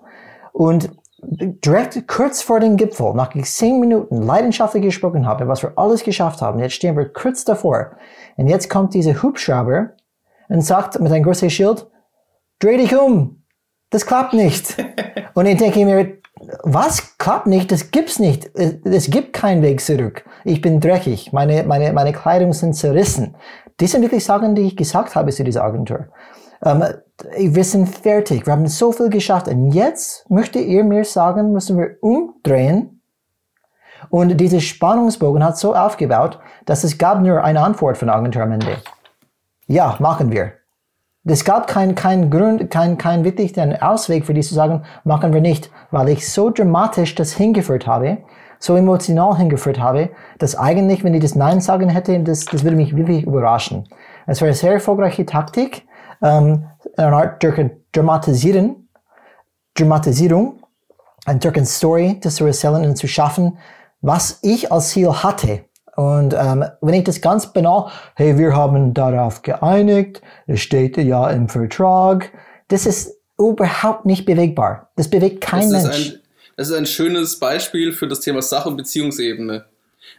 Und direkt kurz vor dem Gipfel, nach zehn Minuten leidenschaftlich gesprochen habe, was wir alles geschafft haben, jetzt stehen wir kurz davor. Und jetzt kommt dieser Hubschrauber und sagt mit einem großen Schild, dreh dich um, Das klappt nicht. Und ich denke mir, was klappt nicht? Das gibt's nicht. Es gibt keinen Weg zurück. Ich bin dreckig. Meine, meine, meine Kleidung sind zerrissen. Das sind wirklich Sachen, die ich gesagt habe zu dieser Agentur. Ähm, wir sind fertig. Wir haben so viel geschafft. Und jetzt möchte ihr mir sagen, müssen wir umdrehen. Und dieser Spannungsbogen hat so aufgebaut, dass es gab nur eine Antwort von der Agentur am Ende. Ja, machen wir. Es gab keinen kein Grund, keinen kein wirklich den Ausweg für die zu sagen, machen wir nicht, weil ich so dramatisch das hingeführt habe, so emotional hingeführt habe, dass eigentlich, wenn ich das Nein sagen hätte, das, das würde mich wirklich überraschen. Es war eine sehr erfolgreiche Taktik, ähm, eine Art Dramatisieren, Dramatisierung, eine durch Story das zu erzählen und zu schaffen, was ich als Ziel hatte. Und ähm, wenn ich das ganz banal, hey, wir haben darauf geeinigt, es steht ja im Vertrag, das ist überhaupt nicht bewegbar. Das bewegt kein das Mensch.
Ein, das ist ein schönes Beispiel für das Thema Sach- und Beziehungsebene.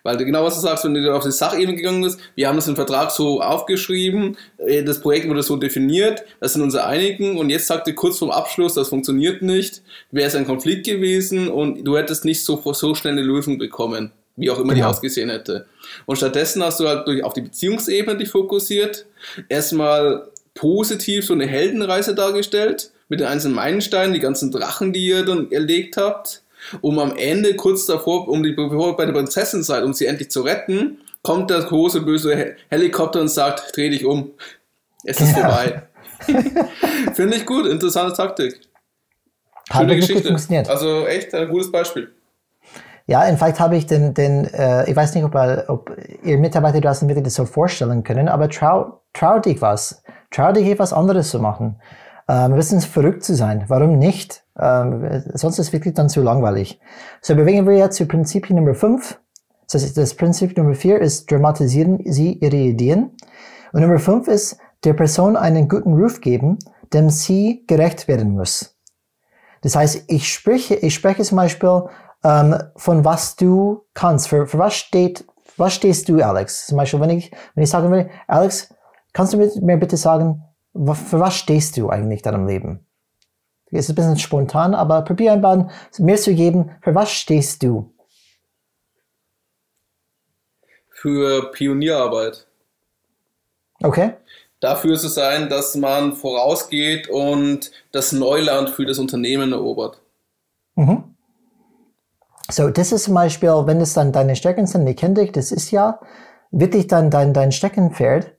Weil genau was du sagst, wenn du auf die Sachebene gegangen bist, wir haben das im Vertrag so aufgeschrieben, äh, das Projekt wurde so definiert, das sind unsere Einigen und jetzt sagt ihr kurz vorm Abschluss, das funktioniert nicht, wäre es ein Konflikt gewesen und du hättest nicht so, so schnell eine Lösung bekommen wie auch immer genau. die ausgesehen hätte. Und stattdessen hast du halt durch, auf die Beziehungsebene dich fokussiert, erstmal positiv so eine Heldenreise dargestellt, mit den einzelnen Meilensteinen, die ganzen Drachen, die ihr dann erlegt habt, um am Ende kurz davor, um die, bevor bei der Prinzessin seid, um sie endlich zu retten, kommt der große böse Helikopter und sagt, dreh dich um. Es ist ja. vorbei. Finde ich gut, interessante Taktik. Schöne Geschichte. Also echt ein gutes Beispiel.
Ja, in Fact habe ich den, den äh, ich weiß nicht, ob, ob ihr Mitarbeiter das wirklich das so vorstellen können, aber trau, trau dich was. Trau dich etwas anderes zu machen. Ähm, ein bisschen verrückt zu sein. Warum nicht? Ähm, sonst ist es wirklich dann zu langweilig. So bewegen wir jetzt zu Prinzip Nummer 5. Das, das Prinzip Nummer 4 ist, dramatisieren Sie Ihre Ideen. Und Nummer 5 ist, der Person einen guten Ruf geben, dem sie gerecht werden muss. Das heißt, ich spreche, ich spreche zum Beispiel ähm, von was du kannst. Für, für was steht, was stehst du, Alex? Zum Beispiel, wenn ich, wenn ich sagen will, Alex, kannst du mir bitte sagen, für was stehst du eigentlich in deinem Leben? Es ist ein bisschen spontan, aber probier ein mir zu geben, für was stehst du?
Für Pionierarbeit.
Okay.
Dafür zu sein, dass man vorausgeht und das Neuland für das Unternehmen erobert. Mhm.
So, das ist zum Beispiel, wenn es dann deine Stärken sind, die kenne dich, das ist ja wirklich dann dein, dein Steckenpferd,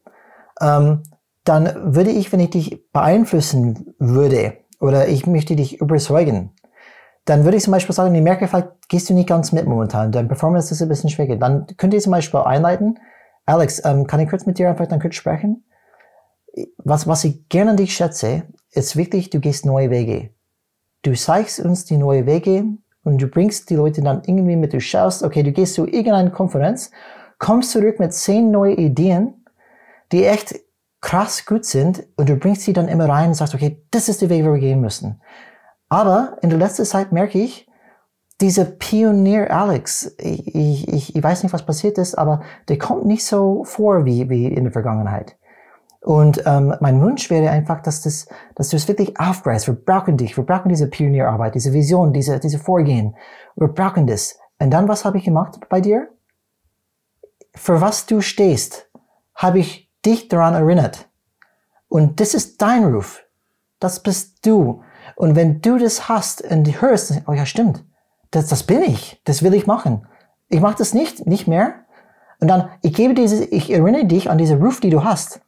ähm, dann würde ich, wenn ich dich beeinflussen würde oder ich möchte dich überzeugen, dann würde ich zum Beispiel sagen, ich merke, vielleicht gehst du nicht ganz mit momentan, dein Performance ist ein bisschen schwächer. Dann könnt ihr zum Beispiel einleiten, Alex, ähm, kann ich kurz mit dir einfach dann kurz sprechen? Was, was ich gerne an dich schätze, ist wirklich, du gehst neue Wege. Du zeigst uns die neue Wege, und du bringst die Leute dann irgendwie mit, du schaust, okay, du gehst zu irgendeiner Konferenz, kommst zurück mit zehn neue Ideen, die echt krass gut sind und du bringst sie dann immer rein und sagst, okay, das ist der Weg, wo wir gehen müssen. Aber in der letzten Zeit merke ich, dieser Pionier Alex, ich, ich, ich weiß nicht, was passiert ist, aber der kommt nicht so vor wie, wie in der Vergangenheit. Und ähm, mein Wunsch wäre einfach, dass, das, dass du es wirklich aufgreifst. Wir brauchen dich, wir brauchen diese Pionierarbeit, diese Vision, diese, diese Vorgehen. Wir brauchen das. Und dann, was habe ich gemacht bei dir? Für was du stehst, habe ich dich daran erinnert. Und das ist dein Ruf. Das bist du. Und wenn du das hast und hörst, oh ja, stimmt, das, das bin ich, das will ich machen. Ich mache das nicht, nicht mehr. Und dann, ich gebe diese, ich erinnere dich an diese Ruf, die du hast.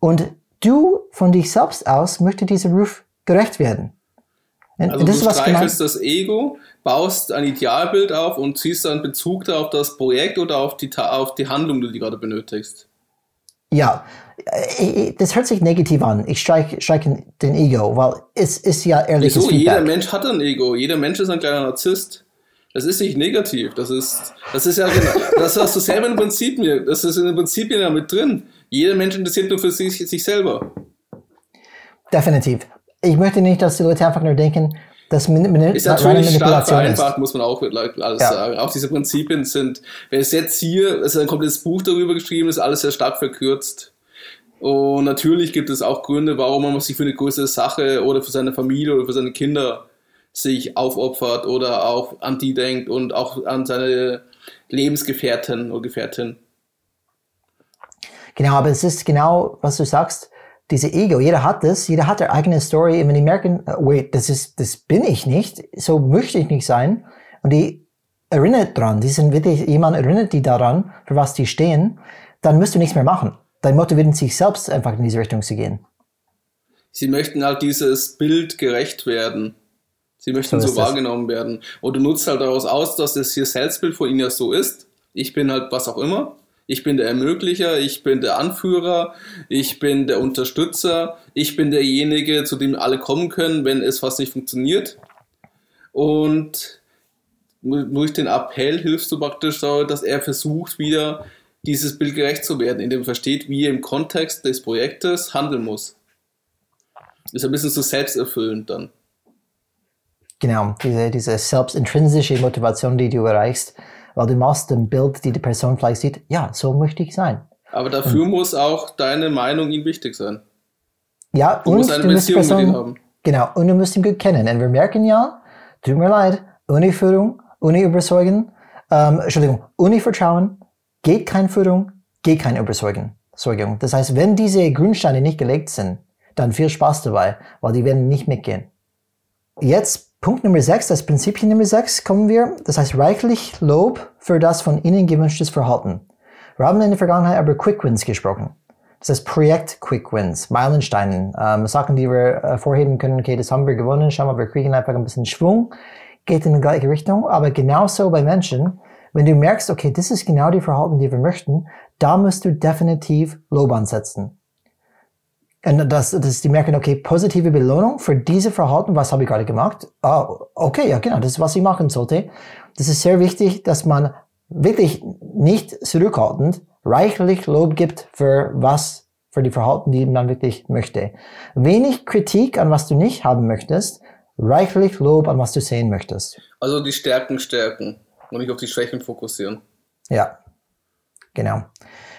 Und du von dich selbst aus möchte dieser Ruf gerecht werden.
Also das du streichelst das Ego, baust ein Idealbild auf und ziehst dann Bezug auf das Projekt oder auf die, auf die Handlung, die du gerade benötigst.
Ja, äh, das hört sich negativ an. Ich streiche streich den Ego, weil es ist ja ehrliches
Wieso? Feedback. Jeder Mensch hat ein Ego. Jeder Mensch ist ein kleiner Narzisst. Das ist nicht negativ. Das ist, das ist ja genau, das hast du selber im Prinzip mir. Das ist in den Prinzipien ja mit drin. Jeder Mensch interessiert nur für sich, sich selber.
Definitiv. Ich möchte nicht, dass die Leute einfach nur denken, Min
ist natürlich stark vereinfacht, ist. muss man auch alles ja. sagen. Auch diese Prinzipien sind, wer ist jetzt hier, es ist ein komplettes Buch darüber geschrieben, ist alles sehr stark verkürzt. Und natürlich gibt es auch Gründe, warum man sich für eine größere Sache oder für seine Familie oder für seine Kinder sich aufopfert oder auch an die denkt und auch an seine Lebensgefährten oder Gefährtin.
Genau, aber es ist genau, was du sagst, diese Ego, jeder hat das, jeder hat eine eigene Story. Und wenn die merken, uh, wait, das ist, das bin ich nicht, so möchte ich nicht sein. Und die erinnert dran, die sind wirklich, jemand erinnert die daran, für was die stehen, dann müsst du nichts mehr machen. Dann motivieren sich selbst einfach in diese Richtung zu gehen.
Sie möchten halt dieses Bild gerecht werden. Sie möchten so, so wahrgenommen werden. Und du nutzt halt daraus aus, dass das hier Selbstbild von ihnen ja so ist. Ich bin halt was auch immer. Ich bin der Ermöglicher, ich bin der Anführer, ich bin der Unterstützer, ich bin derjenige, zu dem alle kommen können, wenn es was nicht funktioniert. Und durch den Appell hilfst du praktisch, dass er versucht, wieder dieses Bild gerecht zu werden, indem er versteht, wie er im Kontext des Projektes handeln muss. Ist ein bisschen so selbsterfüllend dann.
Genau, diese, diese selbstintrinsische Motivation, die du erreichst, weil du machst ein Bild, die die Person vielleicht sieht, ja, so möchte ich sein.
Aber dafür und, muss auch deine Meinung ihm wichtig sein.
Ja, du und musst eine du Beziehung Person, mit ihm haben. Genau, und du musst ihn gut kennen. Und wir merken ja, tut mir leid, ohne Führung, ohne Überzeugen, ähm, Entschuldigung, ohne Vertrauen geht keine Führung, geht keine Überzeugung. Das heißt, wenn diese Grundsteine nicht gelegt sind, dann viel Spaß dabei, weil die werden nicht mitgehen. Jetzt Punkt Nummer 6, das Prinzipien Nummer 6 kommen wir. Das heißt reichlich Lob für das von Ihnen gewünschtes Verhalten. Wir haben in der Vergangenheit über Quick Wins gesprochen. Das heißt Projekt Quick Wins, Meilensteine, ähm, Sachen, die wir äh, vorheben können, okay, das haben wir gewonnen, schau mal, wir kriegen einfach ein bisschen Schwung, geht in die gleiche Richtung, aber genauso bei Menschen, wenn du merkst, okay, das ist genau die Verhalten, die wir möchten, da musst du definitiv Lob ansetzen. Und dass, dass die merken, okay, positive Belohnung für diese Verhalten, was habe ich gerade gemacht? Ah, okay, ja genau, das ist, was ich machen sollte. Das ist sehr wichtig, dass man wirklich nicht zurückhaltend reichlich Lob gibt für was, für die Verhalten, die man wirklich möchte. Wenig Kritik an was du nicht haben möchtest, reichlich Lob an was du sehen möchtest.
Also die Stärken stärken und nicht auf die Schwächen fokussieren.
Ja, genau.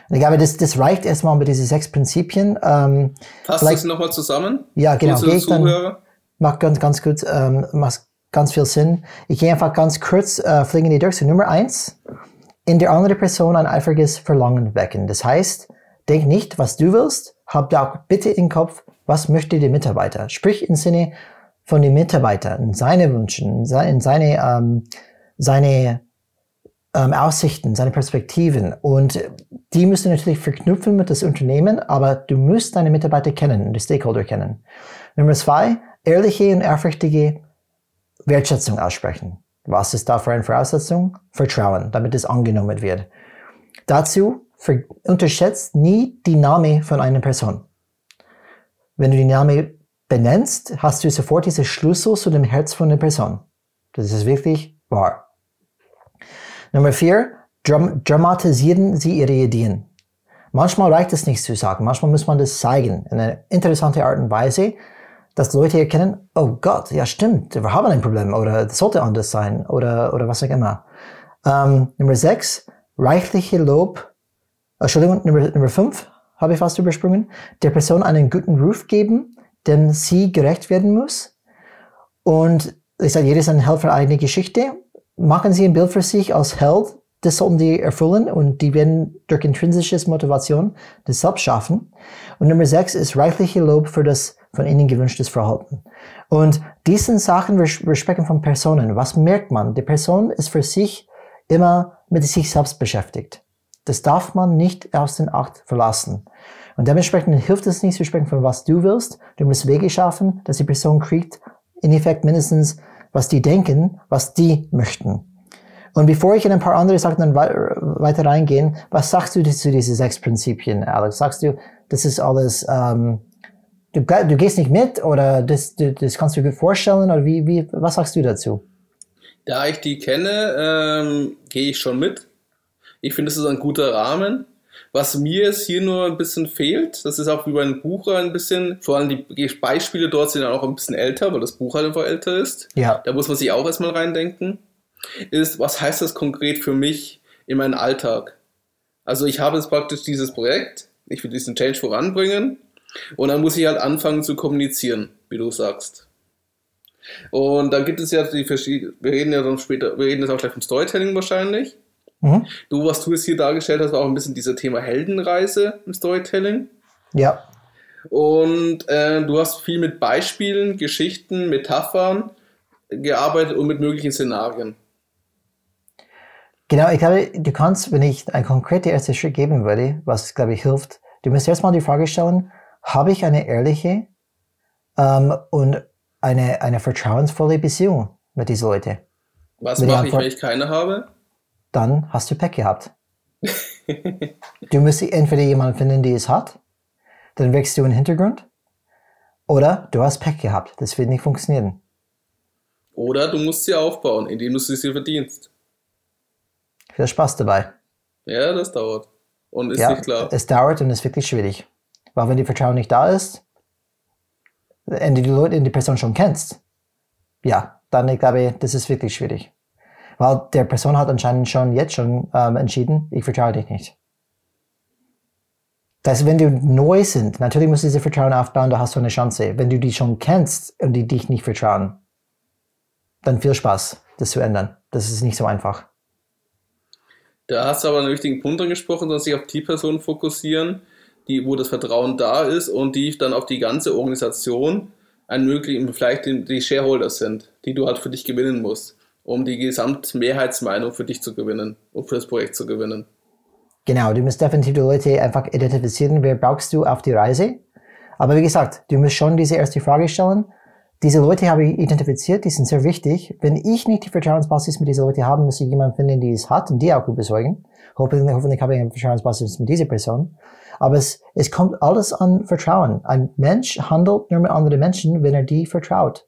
Und ich glaube, das, das reicht erstmal mit diesen sechs Prinzipien. Ähm,
Fasst das nochmal zusammen?
Ja, genau. Gehe ich dann, mach ganz, ganz kurz, ähm, macht ganz viel Sinn. Ich gehe einfach ganz kurz, äh, fliegen die durch. So Nummer eins, in der anderen Person ein eifriges Verlangen wecken. Das heißt, denk nicht, was du willst, hab da bitte im Kopf, was möchte der Mitarbeiter. Sprich im Sinne von dem Mitarbeiter, in seine Wünsche, in seine, ähm, seine ähm, Aussichten, seine Perspektiven. Und die müsst du natürlich verknüpfen mit das Unternehmen, aber du musst deine Mitarbeiter kennen, die Stakeholder kennen. Nummer zwei, ehrliche und ehrfürchtige Wertschätzung aussprechen. Was ist da für eine Voraussetzung? Vertrauen, damit es angenommen wird. Dazu unterschätzt nie die Name von einer Person. Wenn du die Name benennst, hast du sofort diese Schlüssel zu dem Herz von der Person. Das ist wirklich wahr. Nummer vier, dram dramatisieren Sie Ihre Ideen. Manchmal reicht es nicht zu sagen, manchmal muss man das zeigen in einer interessanten Art und Weise, dass Leute erkennen, oh Gott, ja stimmt, wir haben ein Problem oder das sollte anders sein oder, oder was auch immer. Ähm, Nummer sechs, reichliche Lob, Entschuldigung, Nummer, Nummer fünf, habe ich fast übersprungen, der Person einen guten Ruf geben, dem sie gerecht werden muss. Und ich sage, jeder ist ein Held für eigene Geschichte machen sie ein Bild für sich als Held, das sollten die erfüllen und die werden durch intrinsische Motivation das selbst schaffen. Und Nummer sechs ist reichliche Lob für das von ihnen gewünschtes Verhalten. Und diesen Sachen, wir, wir sprechen von Personen. Was merkt man? Die Person ist für sich immer mit sich selbst beschäftigt. Das darf man nicht aus den Acht verlassen. Und dementsprechend hilft es nicht zu sprechen von was du willst. Du musst Wege schaffen, dass die Person kriegt, in Effekt mindestens was die denken, was die möchten. Und bevor ich in ein paar andere Sachen dann weiter reingehen, was sagst du zu diesen sechs Prinzipien, Alex? Sagst du, das ist alles, ähm, du, du gehst nicht mit oder das, du, das kannst du dir gut vorstellen oder wie, wie, was sagst du dazu?
Da ich die kenne, ähm, gehe ich schon mit. Ich finde, es ist ein guter Rahmen. Was mir jetzt hier nur ein bisschen fehlt, das ist auch wie beim Buch ein bisschen, vor allem die Beispiele dort sind dann auch ein bisschen älter, weil das Buch halt einfach älter ist.
Ja.
Da muss man sich auch erstmal reindenken. Ist, was heißt das konkret für mich in meinem Alltag? Also ich habe jetzt praktisch dieses Projekt, ich will diesen Change voranbringen und dann muss ich halt anfangen zu kommunizieren, wie du sagst. Und dann gibt es ja die verschiedenen, wir reden ja dann später, wir reden jetzt auch gleich vom Storytelling wahrscheinlich. Mhm. Du, was du jetzt hier dargestellt hast, war auch ein bisschen dieser Thema Heldenreise im Storytelling.
Ja.
Und äh, du hast viel mit Beispielen, Geschichten, Metaphern gearbeitet und mit möglichen Szenarien.
Genau, ich glaube, du kannst, wenn ich ein konkreter erster Schritt geben würde, was, glaube ich, hilft, du musst erstmal die Frage stellen, habe ich eine ehrliche ähm, und eine, eine vertrauensvolle Beziehung mit diesen Leuten?
Was mache ich, wenn ich keine habe?
Dann hast du Pech gehabt. du musst entweder jemanden finden, der es hat, dann wächst du im Hintergrund, oder du hast Pech gehabt. Das wird nicht funktionieren.
Oder du musst sie aufbauen, indem du sie verdienst.
Viel Spaß dabei.
Ja, das dauert. Und ist ja, nicht klar.
Es dauert und ist wirklich schwierig. Weil wenn die Vertrauen nicht da ist, und die Leute, die Person schon kennst, ja, dann ich glaube, das ist wirklich schwierig. Weil der Person hat anscheinend schon jetzt schon ähm, entschieden, ich vertraue dich nicht. Das wenn du neu sind, natürlich musst du diese Vertrauen aufbauen, da hast du eine Chance. Wenn du die schon kennst und die dich nicht vertrauen, dann viel Spaß, das zu ändern. Das ist nicht so einfach.
Da hast du aber einen wichtigen Punkt angesprochen, dass sich auf die Personen fokussieren, die, wo das Vertrauen da ist und die dann auf die ganze Organisation ein möglich, vielleicht die, die Shareholder sind, die du halt für dich gewinnen musst, um die Gesamtmehrheitsmeinung für dich zu gewinnen und für das Projekt zu gewinnen.
Genau, du musst definitiv die Leute einfach identifizieren, wer brauchst du auf die Reise. Aber wie gesagt, du musst schon diese erste Frage stellen, diese Leute habe ich identifiziert, die sind sehr wichtig. Wenn ich nicht die Vertrauensbasis mit diesen Leuten habe, muss ich jemanden finden, der es hat und die auch überzeugen. Hoffentlich, hoffentlich habe ich eine Vertrauensbasis mit dieser Person. Aber es, es kommt alles an Vertrauen. Ein Mensch handelt nur mit anderen Menschen, wenn er die vertraut.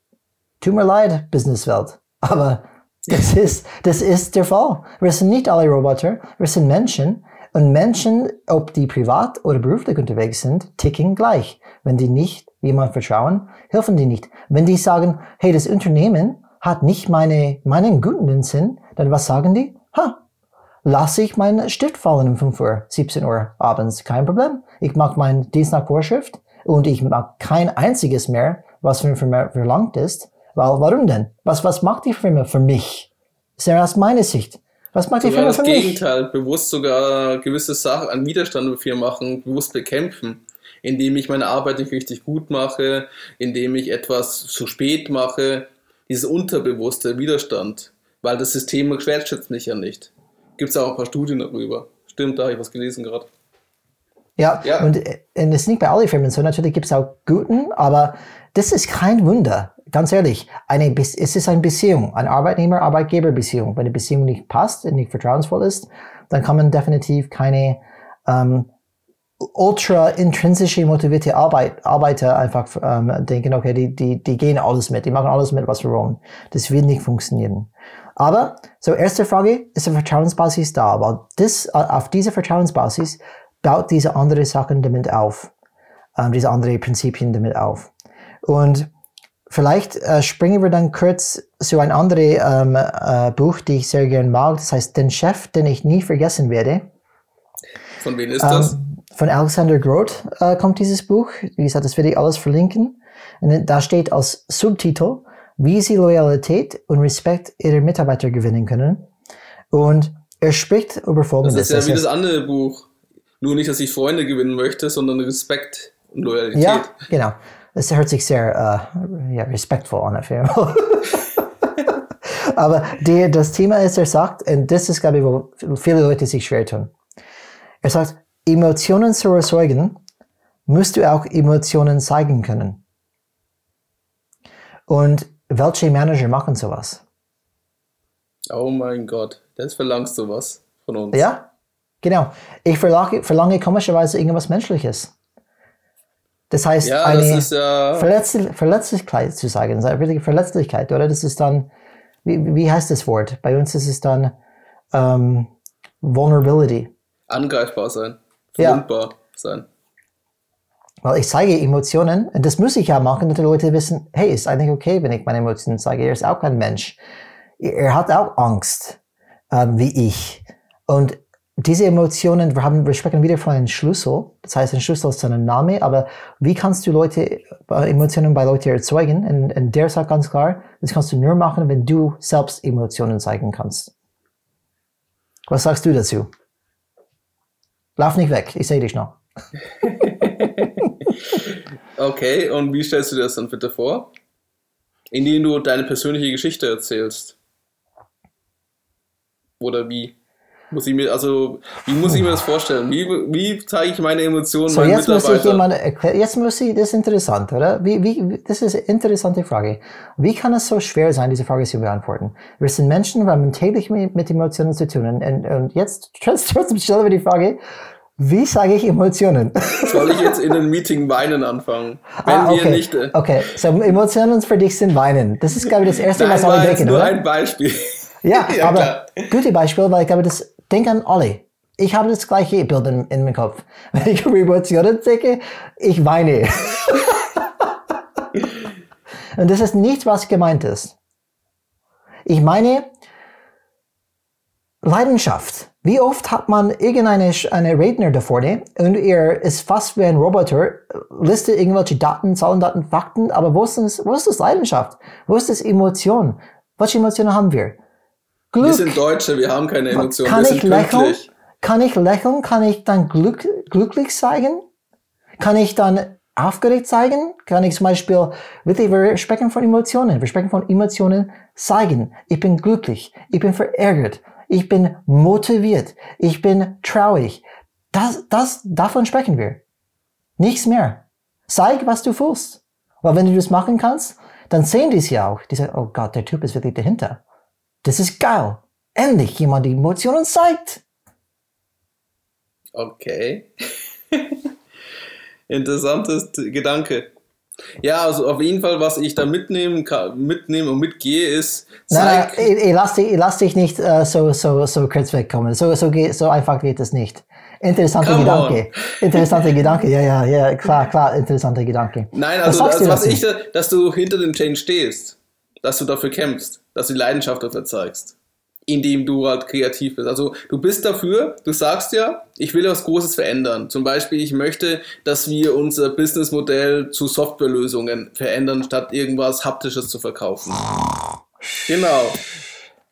Tut mir leid, Businesswelt. Aber das ist, das ist der Fall. Wir sind nicht alle Roboter. Wir sind Menschen. Und Menschen, ob die privat oder beruflich unterwegs sind, ticken gleich. Wenn die nicht jemand vertrauen, helfen die nicht. Wenn die sagen, hey, das Unternehmen hat nicht meine, meinen guten Sinn, dann was sagen die? Ha, lasse ich meinen Stift fallen um 5 Uhr, 17 Uhr abends, kein Problem. Ich mache meinen Dienst nach Vorschrift und ich mache kein einziges mehr, was für Firma verlangt ist. Weil, warum denn? Was, was macht die Firma für mich? Das ist ja aus meiner Sicht. Was macht die Firma für
mich? Das Gegenteil, bewusst sogar gewisse Sachen an Widerstand Firmen machen, bewusst bekämpfen indem ich meine Arbeit nicht richtig gut mache, indem ich etwas zu spät mache. Dieses unterbewusste Widerstand, weil das System wertschätzt mich ja nicht. Gibt es auch ein paar Studien darüber. Stimmt, da habe ich was gelesen gerade.
Ja, ja, und, äh, und das ist nicht bei allen Firmen so. Natürlich gibt es auch guten, aber das ist kein Wunder. Ganz ehrlich, eine, es ist eine Beziehung, eine Arbeitnehmer-Arbeitgeber-Beziehung. Wenn die Beziehung nicht passt und nicht vertrauensvoll ist, dann kann man definitiv keine ähm, ultra intrinsische motivierte Arbeit, Arbeiter einfach ähm, denken, okay, die, die, die gehen alles mit, die machen alles mit, was wir wollen. Das wird nicht funktionieren. Aber, so erste Frage, ist eine Vertrauensbasis da? Weil das, auf dieser Vertrauensbasis baut diese andere Sachen damit auf, ähm, diese andere Prinzipien damit auf. Und vielleicht äh, springen wir dann kurz zu ein anderes ähm, äh, Buch, die ich sehr gerne mag. Das heißt, Den Chef, den ich nie vergessen werde.
Von wem ist das?
Ähm, von Alexander Groth äh, kommt dieses Buch. Wie gesagt, das werde ich alles verlinken. Und da steht als Subtitel, wie sie Loyalität und Respekt ihrer Mitarbeiter gewinnen können. Und er spricht über Folgendes.
Das ist ja wie das andere Buch. Nur nicht, dass ich Freunde gewinnen möchte, sondern Respekt und Loyalität.
Ja, genau. Das hört sich sehr uh, ja, respektvoll an, auf jeden Fall. Aber die, das Thema ist, er sagt, und das ist, glaube ich, wo viele Leute sich schwer tun. Er sagt, Emotionen zu erzeugen, musst du auch Emotionen zeigen können. Und welche Manager machen sowas?
Oh mein Gott, das verlangst du was von uns.
Ja, genau. Ich verlange, verlange komischerweise irgendwas Menschliches. Das heißt, ja, eine das ist, äh Verletzlich Verletzlichkeit zu sagen, Verletzlichkeit, oder? Das ist dann, wie, wie heißt das Wort? Bei uns ist es dann ähm, Vulnerability.
Angreifbar sein verwundbar ja. sein.
Weil ich zeige Emotionen, und das muss ich ja machen, dass die Leute wissen, hey, ist eigentlich okay, wenn ich meine Emotionen zeige. Er ist auch kein Mensch. Er hat auch Angst, ähm, wie ich. Und diese Emotionen, wir, haben, wir sprechen wieder von einem Schlüssel. Das heißt, ein Schlüssel ist ein Name, aber wie kannst du Leute, äh, Emotionen bei Leuten erzeugen? Und, und der sagt ganz klar, das kannst du nur machen, wenn du selbst Emotionen zeigen kannst. Was sagst du dazu? Lauf nicht weg, ich sehe dich noch.
okay, und wie stellst du dir das dann bitte vor? Indem du deine persönliche Geschichte erzählst. Oder wie? Muss ich mir, also, wie muss ich mir das vorstellen? Wie, wie zeige ich meine Emotionen
so, jetzt muss ich jemand jetzt muss ich, das ist interessant, oder? Wie, wie, das ist eine interessante Frage. Wie kann es so schwer sein, diese Frage zu beantworten? Wir sind Menschen, wir haben täglich mit, Emotionen zu tun. Und, und jetzt trotzdem stellen wir die Frage, wie sage ich Emotionen?
Soll ich jetzt in einem Meeting weinen anfangen? Wenn ah,
okay.
wir nicht.
Äh okay, so Emotionen für dich sind weinen. Das ist, glaube ich, das erste,
Nein,
was alle denken,
nur
oder?
ein Beispiel.
Ja, ja aber klar. gute Beispiel, weil ich glaube, das denk an Olli. Ich habe das gleiche Bild in, in meinem Kopf. Wenn ich über Emotionen denke, ich weine. Und das ist nicht, was gemeint ist. Ich meine, Leidenschaft. Wie oft hat man irgendeine eine Redner da vorne und er ist fast wie ein Roboter, listet irgendwelche Daten, Zahlen, Daten, Fakten, aber wo ist das, wo ist das Leidenschaft? Wo ist das Emotion? Welche Emotionen haben wir?
Glück. Wir sind Deutsche, wir haben keine Emotionen.
Kann
wir
ich lächeln? Kann ich lächeln? Kann ich dann glück, glücklich zeigen? Kann ich dann aufgeregt zeigen? Kann ich zum Beispiel, wirklich, wir sprechen von Emotionen. Wir sprechen von Emotionen zeigen. Ich bin glücklich. Ich bin verärgert. Ich bin motiviert. Ich bin traurig. Das, das, davon sprechen wir. Nichts mehr. Zeig, was du fühlst. Weil wenn du das machen kannst, dann sehen die es ja auch. Die sagen, oh Gott, der Typ ist wirklich dahinter. Das ist geil. Endlich jemand, die Emotionen zeigt.
Okay. Interessantes Gedanke. Ja, also auf jeden Fall, was ich da mitnehmen, mitnehme und mitgehe, ist.
Nein, nein, ich, ich lass dich, ich lass dich nicht uh, so, so, so kurz wegkommen. So, so, so einfach geht es nicht. Interessanter Gedanke. Interessanter Gedanke, ja, ja, ja, klar, klar, interessanter Gedanke.
Nein, also, was, also, was ich, dass du hinter dem Change stehst, dass du dafür kämpfst dass du die Leidenschaft dafür zeigst, indem du halt kreativ bist. Also du bist dafür, du sagst ja, ich will was Großes verändern. Zum Beispiel, ich möchte, dass wir unser Businessmodell zu Softwarelösungen verändern, statt irgendwas Haptisches zu verkaufen. Genau.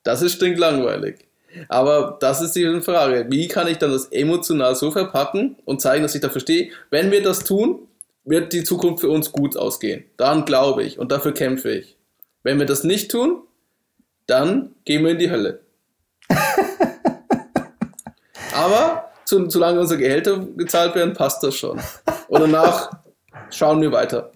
Das ist stinklangweilig. Aber das ist die Frage. Wie kann ich dann das emotional so verpacken und zeigen, dass ich dafür stehe? Wenn wir das tun, wird die Zukunft für uns gut ausgehen. Daran glaube ich und dafür kämpfe ich. Wenn wir das nicht tun, dann gehen wir in die Hölle. Aber zu, solange unsere Gehälter gezahlt werden, passt das schon. Und danach schauen wir weiter.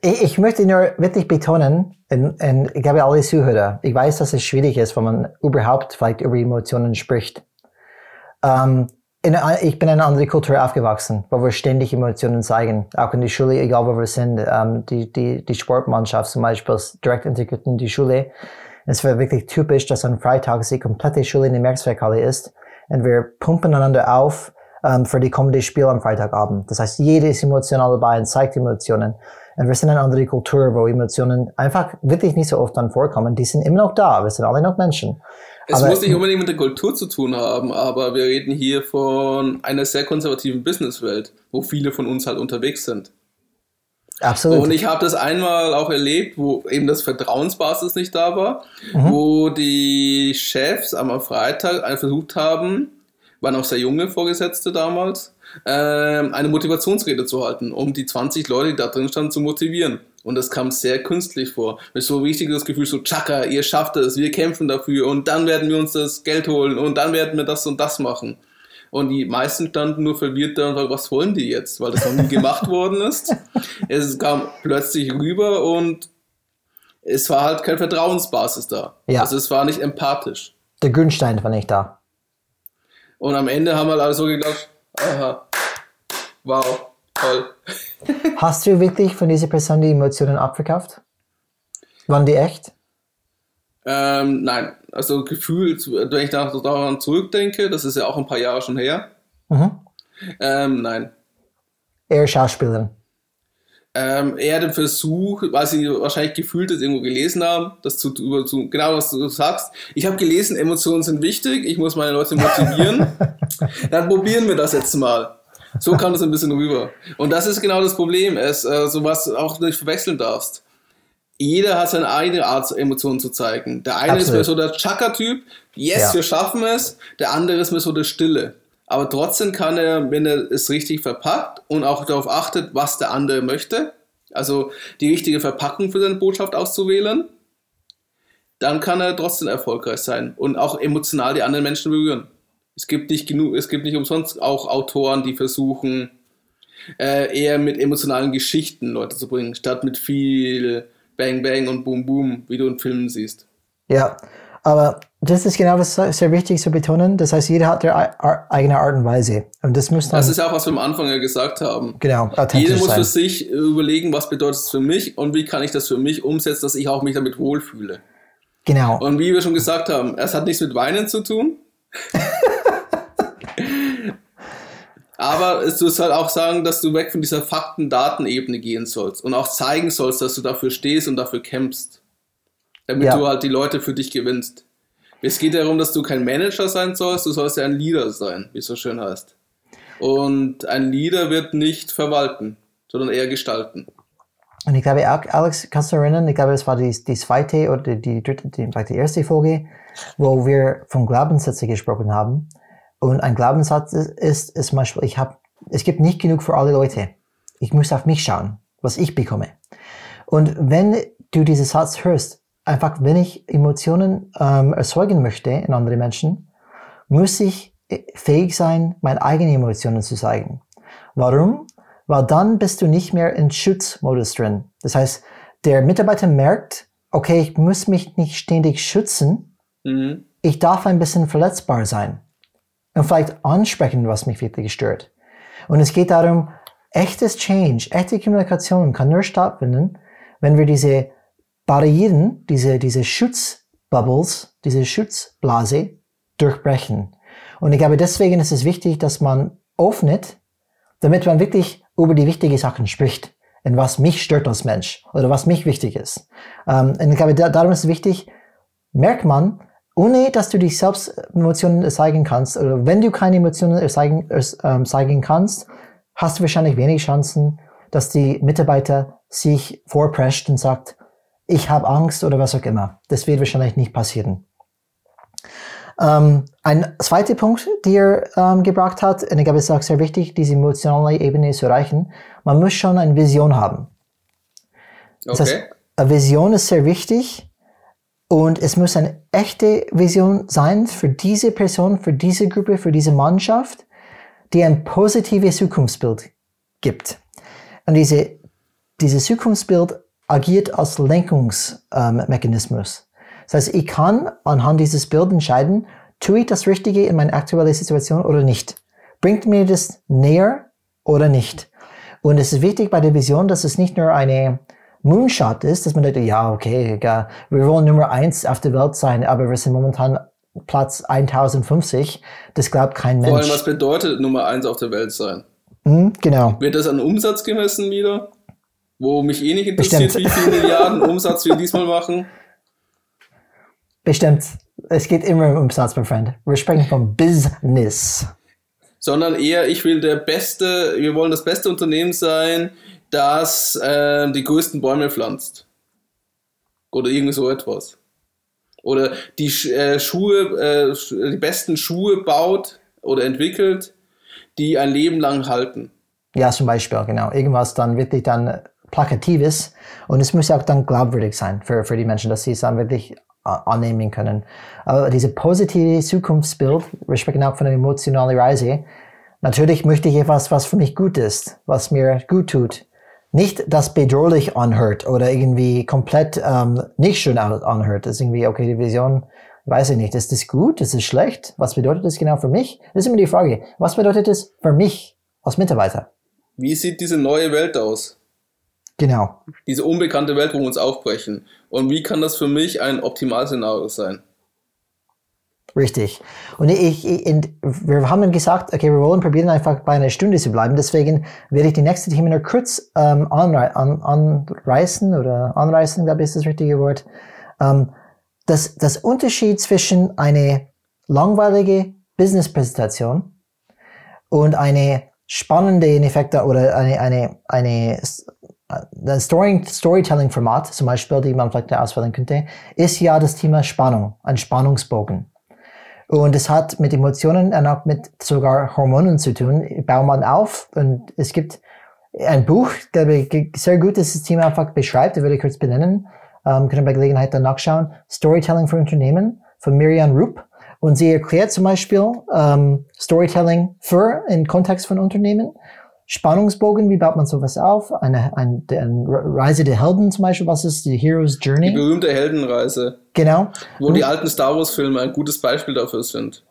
Ich, möchte nur wirklich betonen, und, und ich glaube alle Zuhörer, ich weiß, dass es schwierig ist, wenn man überhaupt vielleicht über Emotionen spricht. Ähm, in, ich bin in einer anderen Kultur aufgewachsen, wo wir ständig Emotionen zeigen. Auch in der Schule, egal wo wir sind. Ähm, die, die, die Sportmannschaft zum Beispiel ist direkt integriert in die Schule. Es war wirklich typisch, dass am Freitag die komplette Schule in der Märkiswerkhalle ist und wir pumpen einander auf ähm, für die kommende Spiel am Freitagabend. Das heißt, jeder ist emotional dabei und zeigt Emotionen. Und wir sind eine andere Kultur, wo Emotionen einfach wirklich nicht so oft dann vorkommen. Die sind immer noch da. Wir sind alle noch Menschen.
Es aber, muss nicht unbedingt mit der Kultur zu tun haben, aber wir reden hier von einer sehr konservativen Businesswelt, wo viele von uns halt unterwegs sind.
Absolut.
Und ich habe das einmal auch erlebt, wo eben das Vertrauensbasis nicht da war, mhm. wo die Chefs am Freitag versucht haben, waren auch sehr junge Vorgesetzte damals, ähm, eine Motivationsrede zu halten, um die 20 Leute, die da drin standen, zu motivieren. Und das kam sehr künstlich vor. Mit so richtig das Gefühl, so, Chaka, ihr schafft es, wir kämpfen dafür und dann werden wir uns das Geld holen und dann werden wir das und das machen. Und die meisten standen nur verwirrt da und sagten, was wollen die jetzt? Weil das noch nie gemacht worden ist. Es kam plötzlich rüber und es war halt keine Vertrauensbasis da. Ja. Also es war nicht empathisch.
Der Günstein war nicht da.
Und am Ende haben wir alle so gedacht, aha, wow, toll.
Hast du wirklich von dieser Person die Emotionen abverkauft? Waren die echt?
Ähm, nein, also gefühlt, wenn ich daran zurückdenke, das ist ja auch ein paar Jahre schon her. Mhm. Ähm, nein.
Eher Schauspielerin.
ähm, eher den Versuch, weil sie wahrscheinlich gefühlt das irgendwo gelesen haben, das zu, über, zu genau was du sagst. Ich habe gelesen, Emotionen sind wichtig, ich muss meine Leute motivieren. Dann probieren wir das jetzt mal. So kam das ein bisschen rüber. Und das ist genau das Problem, es äh, sowas auch nicht verwechseln darfst. Jeder hat seine eigene Art, Emotionen zu zeigen. Der eine Absolut. ist mehr so der Chaka-Typ, yes, ja. wir schaffen es. Der andere ist mehr so der Stille aber trotzdem kann er, wenn er es richtig verpackt und auch darauf achtet, was der andere möchte, also die richtige Verpackung für seine Botschaft auszuwählen, dann kann er trotzdem erfolgreich sein und auch emotional die anderen Menschen berühren. Es gibt nicht genug, es gibt nicht umsonst auch Autoren, die versuchen, äh, eher mit emotionalen Geschichten Leute zu bringen, statt mit viel Bang Bang und Boom Boom, wie du in Filmen siehst.
Ja, aber das ist genau was sehr wichtig zu betonen. Das heißt, jeder hat seine eigene Art und Weise. Und das muss.
Das ist auch, was wir am Anfang ja gesagt haben.
Genau.
Jeder muss sein. für sich überlegen, was bedeutet es für mich und wie kann ich das für mich umsetzen, dass ich auch mich damit wohlfühle.
Genau.
Und wie wir schon gesagt haben, es hat nichts mit Weinen zu tun. Aber es soll halt auch sagen, dass du weg von dieser Fakten-Daten-Ebene gehen sollst und auch zeigen sollst, dass du dafür stehst und dafür kämpfst. Damit ja. du halt die Leute für dich gewinnst. Es geht darum, dass du kein Manager sein sollst, du sollst ja ein Leader sein, wie es so schön heißt. Und ein Leader wird nicht verwalten, sondern eher gestalten.
Und ich glaube, Alex, kannst du erinnern, ich glaube, es war die, die zweite oder die dritte, die, die erste Folge, wo wir von Glaubenssätzen gesprochen haben. Und ein Glaubenssatz ist, ist, zum Beispiel, ich habe, es gibt nicht genug für alle Leute. Ich muss auf mich schauen, was ich bekomme. Und wenn du diesen Satz hörst, einfach, wenn ich Emotionen ähm, erzeugen möchte in andere Menschen, muss ich äh, fähig sein, meine eigenen Emotionen zu zeigen. Warum? Weil dann bist du nicht mehr in Schutzmodus drin. Das heißt, der Mitarbeiter merkt, okay, ich muss mich nicht ständig schützen. Mhm. Ich darf ein bisschen verletzbar sein. Und vielleicht ansprechen, was mich wirklich stört. Und es geht darum, echtes Change, echte Kommunikation kann nur stattfinden, wenn wir diese Barrieren, diese, diese Schutzbubbles, diese Schutzblase durchbrechen. Und ich glaube, deswegen ist es wichtig, dass man öffnet, damit man wirklich über die wichtigen Sachen spricht, in was mich stört als Mensch oder was mich wichtig ist. Ähm, und ich glaube, darum ist es wichtig, merkt man, ohne dass du dich selbst Emotionen zeigen kannst, oder wenn du keine Emotionen zeigen, äh, zeigen kannst, hast du wahrscheinlich wenig Chancen, dass die Mitarbeiter sich vorprescht und sagt, ich habe Angst oder was auch immer. Das wird wahrscheinlich nicht passieren. Ähm, ein zweiter Punkt, den er ähm, gebracht hat, und ich glaube, es ist auch sehr wichtig, diese emotionale Ebene zu erreichen. Man muss schon eine Vision haben. Das okay. heißt, eine Vision ist sehr wichtig und es muss eine echte Vision sein für diese Person, für diese Gruppe, für diese Mannschaft, die ein positives Zukunftsbild gibt. Und diese, dieses Zukunftsbild agiert als Lenkungsmechanismus. Das heißt, ich kann anhand dieses Bildes entscheiden, tue ich das Richtige in meine aktuelle Situation oder nicht? Bringt mir das näher oder nicht? Und es ist wichtig bei der Vision, dass es nicht nur eine Moonshot ist, dass man denkt, ja, okay, wir wollen Nummer eins auf der Welt sein, aber wir sind momentan Platz 1050. Das glaubt kein Mensch. Vor allem,
was bedeutet Nummer eins auf der Welt sein?
Mhm, genau.
Wird das an Umsatz gemessen wieder? wo mich eh nicht interessiert, Bestimmt. wie viele Milliarden Umsatz wir diesmal machen.
Bestimmt. Es geht immer um Umsatz, mein Freund. Wir sprechen vom Business.
Sondern eher, ich will der beste, wir wollen das beste Unternehmen sein, das äh, die größten Bäume pflanzt. Oder irgendwie so etwas. Oder die äh, Schuhe, äh, die besten Schuhe baut oder entwickelt, die ein Leben lang halten.
Ja, zum Beispiel, genau. Irgendwas dann wirklich dann Plakatives und es muss auch dann glaubwürdig sein für, für die Menschen, dass sie es dann wirklich äh, annehmen können. Aber diese positive Zukunftsbild, wir sprechen auch von einer emotionalen Reise, natürlich möchte ich etwas, was für mich gut ist, was mir gut tut. Nicht das bedrohlich anhört oder irgendwie komplett ähm, nicht schön anhört. Das ist irgendwie, okay, die Vision, weiß ich nicht, ist das gut, ist das schlecht? Was bedeutet das genau für mich? Das ist immer die Frage. Was bedeutet das für mich als Mitarbeiter?
Wie sieht diese neue Welt aus?
Genau.
Diese unbekannte Welt, wo wir uns aufbrechen. Und wie kann das für mich ein Optimalszenario sein?
Richtig. Und ich, ich, wir haben gesagt, okay, wir wollen probieren einfach bei einer Stunde zu bleiben. Deswegen werde ich die nächste Themen nur kurz ähm, anrei an, anreißen oder anreißen, glaube ich, ist das richtige Wort. Ähm, das, das Unterschied zwischen eine langweilige Business-Präsentation und eine spannende, in Effekt, oder eine, eine, eine, ein Story, Storytelling-Format, zum Beispiel, die man vielleicht auswählen könnte, ist ja das Thema Spannung, ein Spannungsbogen. Und es hat mit Emotionen und auch mit sogar Hormonen zu tun. Baut man auf und es gibt ein Buch, der sehr gut das Thema einfach beschreibt, das würde ich kurz benennen. Ähm, können bei Gelegenheit dann nachschauen. Storytelling für Unternehmen von Miriam Rupp. Und sie erklärt zum Beispiel ähm, Storytelling für im Kontext von Unternehmen. Spannungsbogen, wie baut man sowas auf? Eine, eine, eine Reise der Helden zum Beispiel, was ist die Hero's Journey?
Die berühmte Heldenreise.
Genau.
Wo Und, die alten Star Wars Filme ein gutes Beispiel dafür sind.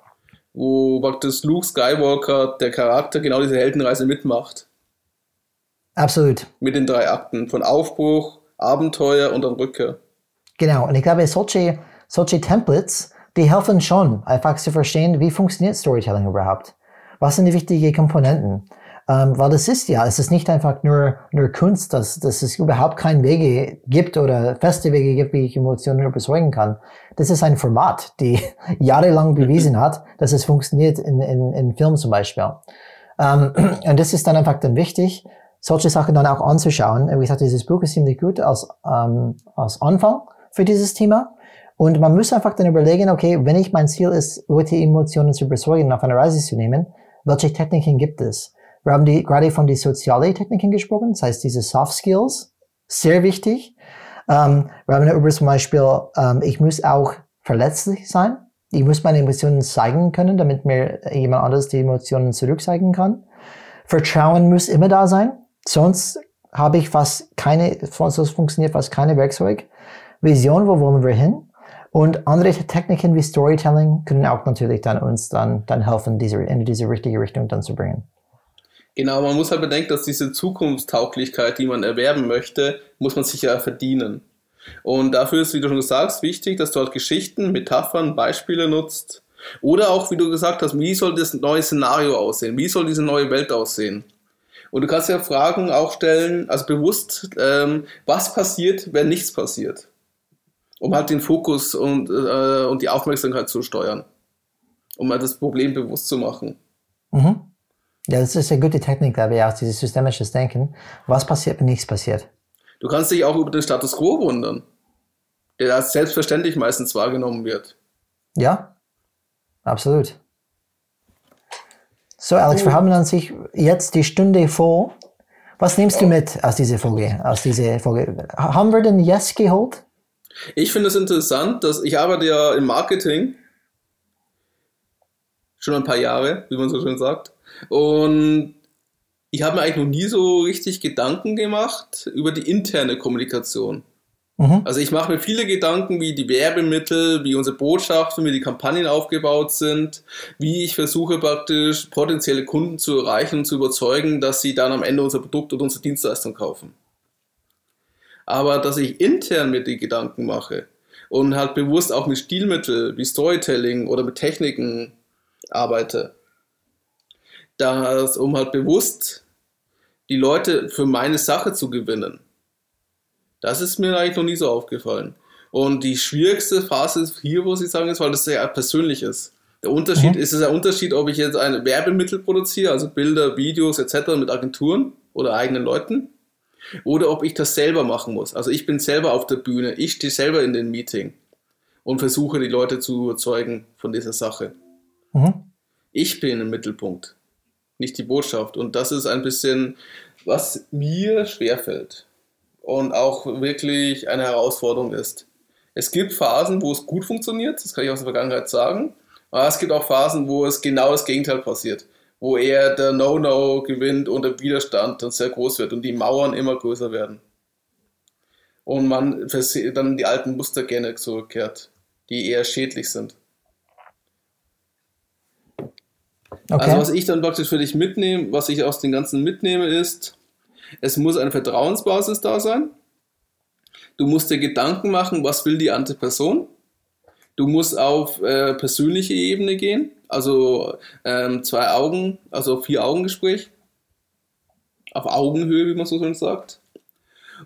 Wo praktisch Luke Skywalker, der Charakter, genau diese Heldenreise mitmacht.
Absolut.
Mit den drei Akten von Aufbruch, Abenteuer und dann Rückkehr.
Genau. Und ich glaube, solche, solche Templates, die helfen schon, einfach zu verstehen, wie funktioniert Storytelling überhaupt. Was sind die wichtigen Komponenten? Ähm, weil das ist ja, es ist nicht einfach nur, nur Kunst, dass, dass es überhaupt keine Wege gibt oder feste Wege gibt, wie ich Emotionen überzeugen kann. Das ist ein Format, die jahrelang bewiesen hat, dass es funktioniert in, in, in Film zum Beispiel. Ähm, und das ist dann einfach dann wichtig, solche Sachen dann auch anzuschauen. Wie gesagt, dieses Buch ist ziemlich gut als, ähm, als Anfang für dieses Thema. Und man muss einfach dann überlegen, okay, wenn ich mein Ziel ist, Leute Emotionen zu überzeugen, auf eine Reise zu nehmen, welche Techniken gibt es? Wir haben die, gerade von den sozialen Techniken gesprochen, das heißt diese Soft Skills, sehr wichtig. Ähm, wir haben über zum Beispiel, ähm, ich muss auch verletzlich sein. Ich muss meine Emotionen zeigen können, damit mir jemand anderes die Emotionen zurückzeigen kann. Vertrauen muss immer da sein, sonst habe ich fast keine, sonst funktioniert fast keine Werkzeug. Vision, wo wollen wir hin? Und andere Techniken wie Storytelling können auch natürlich dann uns dann, dann helfen, diese, in diese richtige Richtung dann zu bringen.
Genau, man muss halt bedenken, dass diese Zukunftstauglichkeit, die man erwerben möchte, muss man sich ja verdienen. Und dafür ist, wie du schon sagst, wichtig, dass du halt Geschichten, Metaphern, Beispiele nutzt. Oder auch, wie du gesagt hast, wie soll das neue Szenario aussehen? Wie soll diese neue Welt aussehen? Und du kannst ja Fragen auch stellen, also bewusst, ähm, was passiert, wenn nichts passiert? um halt den Fokus und, äh, und die Aufmerksamkeit zu steuern, um halt das Problem bewusst zu machen.
Mhm. Ja, das ist eine gute Technik, glaube ich, auch dieses systemische Denken. Was passiert, wenn nichts passiert?
Du kannst dich auch über den Status quo wundern, der als selbstverständlich meistens wahrgenommen wird.
Ja, absolut. So, Alex, wir haben an sich jetzt die Stunde vor. Was nimmst du mit aus dieser Folge? Aus dieser Folge? Haben wir den Yes geholt?
Ich finde es interessant, dass ich arbeite ja im Marketing schon ein paar Jahre, wie man so schön sagt. Und ich habe mir eigentlich noch nie so richtig Gedanken gemacht über die interne Kommunikation. Mhm. Also ich mache mir viele Gedanken, wie die Werbemittel, wie unsere Botschaften, wie die Kampagnen aufgebaut sind, wie ich versuche praktisch potenzielle Kunden zu erreichen und zu überzeugen, dass sie dann am Ende unser Produkt oder unsere Dienstleistung kaufen aber dass ich intern mit die Gedanken mache und halt bewusst auch mit Stilmitteln wie Storytelling oder mit Techniken arbeite. Das, um halt bewusst die Leute für meine Sache zu gewinnen. Das ist mir eigentlich noch nie so aufgefallen. Und die schwierigste Phase ist hier, wo Sie sagen, ist, weil das sehr persönlich ist. Der Unterschied mhm. ist es ein Unterschied, ob ich jetzt ein Werbemittel produziere, also Bilder, Videos etc. mit Agenturen oder eigenen Leuten, oder ob ich das selber machen muss. Also ich bin selber auf der Bühne, ich stehe selber in den Meeting und versuche die Leute zu überzeugen von dieser Sache. Mhm. Ich bin im Mittelpunkt, nicht die Botschaft. Und das ist ein bisschen, was mir schwerfällt und auch wirklich eine Herausforderung ist. Es gibt Phasen, wo es gut funktioniert, das kann ich aus der Vergangenheit sagen, aber es gibt auch Phasen, wo es genau das Gegenteil passiert wo eher der No-No gewinnt und der Widerstand dann sehr groß wird und die Mauern immer größer werden. Und man dann die alten Muster gerne zurückkehrt, die eher schädlich sind. Okay. Also was ich dann praktisch für dich mitnehme, was ich aus den ganzen mitnehme, ist, es muss eine Vertrauensbasis da sein. Du musst dir Gedanken machen, was will die andere Person. Du musst auf äh, persönliche Ebene gehen, also ähm, zwei Augen, also vier Augen Gespräch. Auf Augenhöhe, wie man so schön sagt.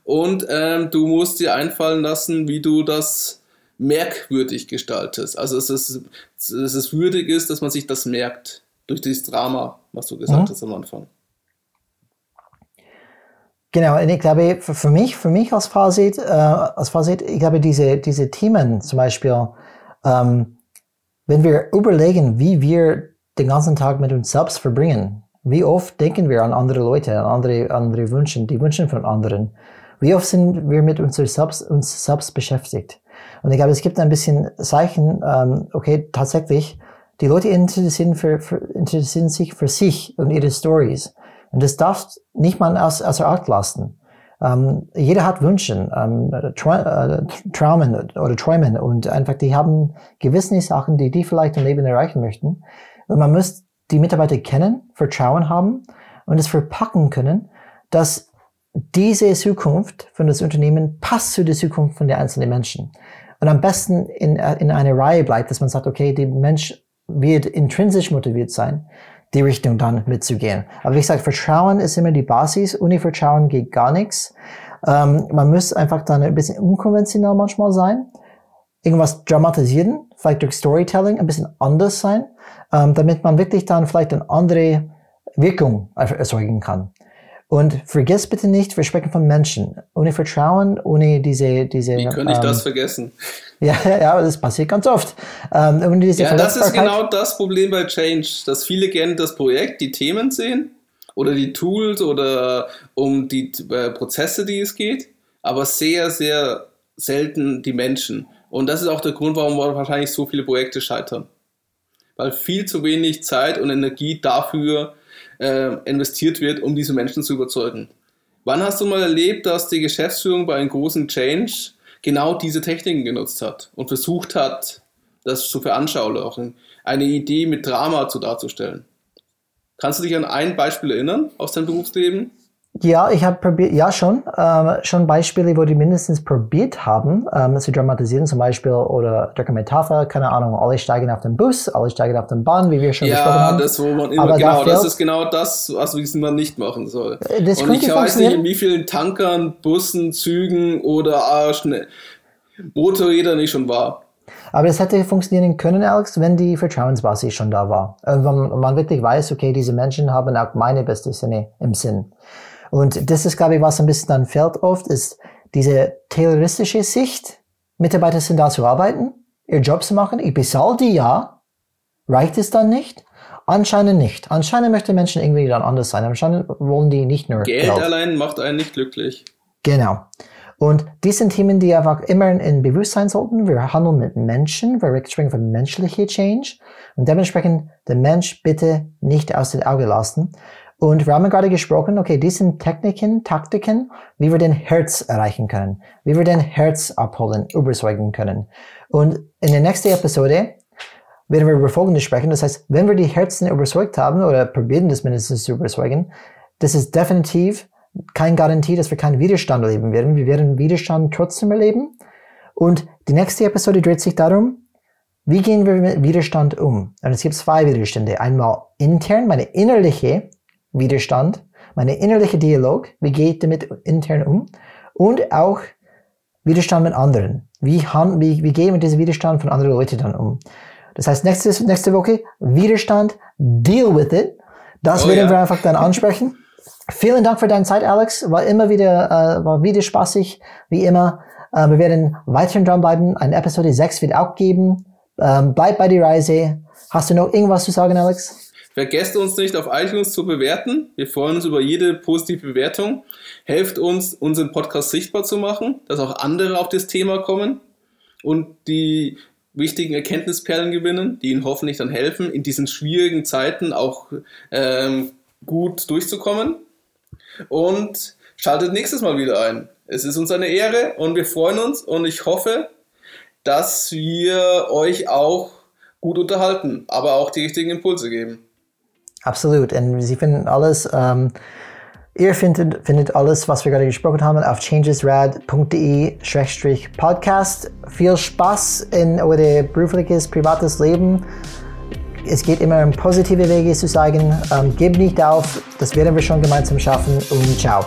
Und ähm, du musst dir einfallen lassen, wie du das merkwürdig gestaltest. Also dass es, dass es würdig ist, dass man sich das merkt. Durch dieses Drama, was du gesagt mhm. hast am Anfang.
Genau, und ich glaube, für mich, für mich als Fazit, äh, als Fazit, ich glaube, diese, diese Themen zum Beispiel, ähm, wenn wir überlegen, wie wir den ganzen Tag mit uns selbst verbringen, wie oft denken wir an andere Leute, an andere, andere Wünsche, die Wünsche von anderen, wie oft sind wir mit uns selbst, uns selbst beschäftigt. Und ich glaube, es gibt ein bisschen Zeichen, ähm, okay, tatsächlich, die Leute interessieren, für, für, interessieren sich für sich und ihre Stories. Und das darf nicht mal aus, außer Acht lassen. Ähm, jeder hat Wünsche, ähm, Tra äh, Traumen oder Träumen und einfach, die haben gewisse Sachen, die die vielleicht im Leben erreichen möchten. Und man muss die Mitarbeiter kennen, Vertrauen haben und es verpacken können, dass diese Zukunft von das Unternehmen passt zu der Zukunft von der einzelnen Menschen. Und am besten in, in einer Reihe bleibt, dass man sagt, okay, der Mensch wird intrinsisch motiviert sein die Richtung dann mitzugehen. Aber wie gesagt, Vertrauen ist immer die Basis. Ohne Vertrauen geht gar nichts. Ähm, man muss einfach dann ein bisschen unkonventionell manchmal sein. Irgendwas dramatisieren, vielleicht durch Storytelling ein bisschen anders sein, ähm, damit man wirklich dann vielleicht eine andere Wirkung erzeugen kann. Und vergiss bitte nicht, wir sprechen von Menschen. Ohne Vertrauen, ohne diese, diese.
Wie könnte ich ähm, das vergessen?
Ja, ja, das passiert ganz oft.
Ähm, ohne diese ja, das ist genau das Problem bei Change, dass viele gerne das Projekt, die Themen sehen oder die Tools oder um die äh, Prozesse, die es geht, aber sehr, sehr selten die Menschen. Und das ist auch der Grund, warum wahrscheinlich so viele Projekte scheitern. Weil viel zu wenig Zeit und Energie dafür äh, investiert wird, um diese Menschen zu überzeugen. Wann hast du mal erlebt, dass die Geschäftsführung bei einem großen Change genau diese Techniken genutzt hat und versucht hat, das zu veranschaulichen, eine Idee mit Drama zu darzustellen? Kannst du dich an ein Beispiel erinnern aus deinem Berufsleben?
Ja, ich habe probiert, ja schon, ähm, schon Beispiele, wo die mindestens probiert haben, ähm, zu dramatisieren, zum Beispiel, oder Metapher, keine Ahnung, alle steigen auf den Bus, alle steigen auf den Bahn, wie wir schon
ja,
gesprochen haben.
Ja, das, wo man immer, genau, da das ist genau das, was man nicht machen soll. Äh, das Und ich weiß nicht, in wie vielen Tankern, Bussen, Zügen oder äh, schnell, Motorrädern ich schon war.
Aber es hätte funktionieren können, Alex, wenn die Vertrauensbasis schon da war. Äh, wenn man wirklich weiß, okay, diese Menschen haben auch meine beste Sinne im Sinn. Und das ist, glaube ich, was ein bisschen dann fehlt oft, ist diese terroristische Sicht. Mitarbeiter sind da zu arbeiten, ihr Job zu machen. Ich bezahle die ja. Reicht es dann nicht? Anscheinend nicht. Anscheinend möchten Menschen irgendwie dann anders sein. Anscheinend wollen die nicht nur
Geld, Geld. allein macht einen nicht glücklich.
Genau. Und dies sind Themen, die einfach immer in Bewusstsein sollten. Wir handeln mit Menschen, wir sprechen von menschlicher Change und dementsprechend den Mensch bitte nicht aus den Augen lassen. Und wir haben gerade gesprochen, okay, dies sind Techniken, Taktiken, wie wir den Herz erreichen können, wie wir den Herz abholen, überzeugen können. Und in der nächsten Episode werden wir über Folgendes sprechen. Das heißt, wenn wir die Herzen überzeugt haben oder probieren das mindestens zu überzeugen, das ist definitiv kein Garantie, dass wir keinen Widerstand erleben werden. Wir werden Widerstand trotzdem erleben. Und die nächste Episode dreht sich darum, wie gehen wir mit Widerstand um? Und es gibt zwei Widerstände. Einmal intern, meine innerliche Widerstand, meine innerliche Dialog, wie gehe ich damit intern um und auch Widerstand mit anderen. Wie, wie, wie gehe ich mit diesem Widerstand von anderen Leuten dann um? Das heißt, nächste, nächste Woche Widerstand, deal with it. Das oh, werden ja. wir einfach dann ansprechen. Vielen Dank für deine Zeit, Alex. War immer wieder, äh, war wieder spaßig, wie immer. Äh, wir werden weiterhin dranbleiben. Eine Episode 6 wird auch geben. Ähm, bleib bei der Reise. Hast du noch irgendwas zu sagen, Alex?
Vergesst uns nicht auf iTunes zu bewerten. Wir freuen uns über jede positive Bewertung. Helft uns, unseren Podcast sichtbar zu machen, dass auch andere auf das Thema kommen und die wichtigen Erkenntnisperlen gewinnen, die ihnen hoffentlich dann helfen, in diesen schwierigen Zeiten auch ähm, gut durchzukommen. Und schaltet nächstes Mal wieder ein. Es ist uns eine Ehre und wir freuen uns und ich hoffe, dass wir euch auch gut unterhalten, aber auch die richtigen Impulse geben.
Absolut. Und Sie finden alles ähm, Ihr findet, findet alles, was wir gerade gesprochen haben, auf changesrad.de-podcast. Viel Spaß in euer berufliches, privates Leben. Es geht immer um positive Wege zu sagen. Ähm, gebt nicht auf, das werden wir schon gemeinsam schaffen und ciao.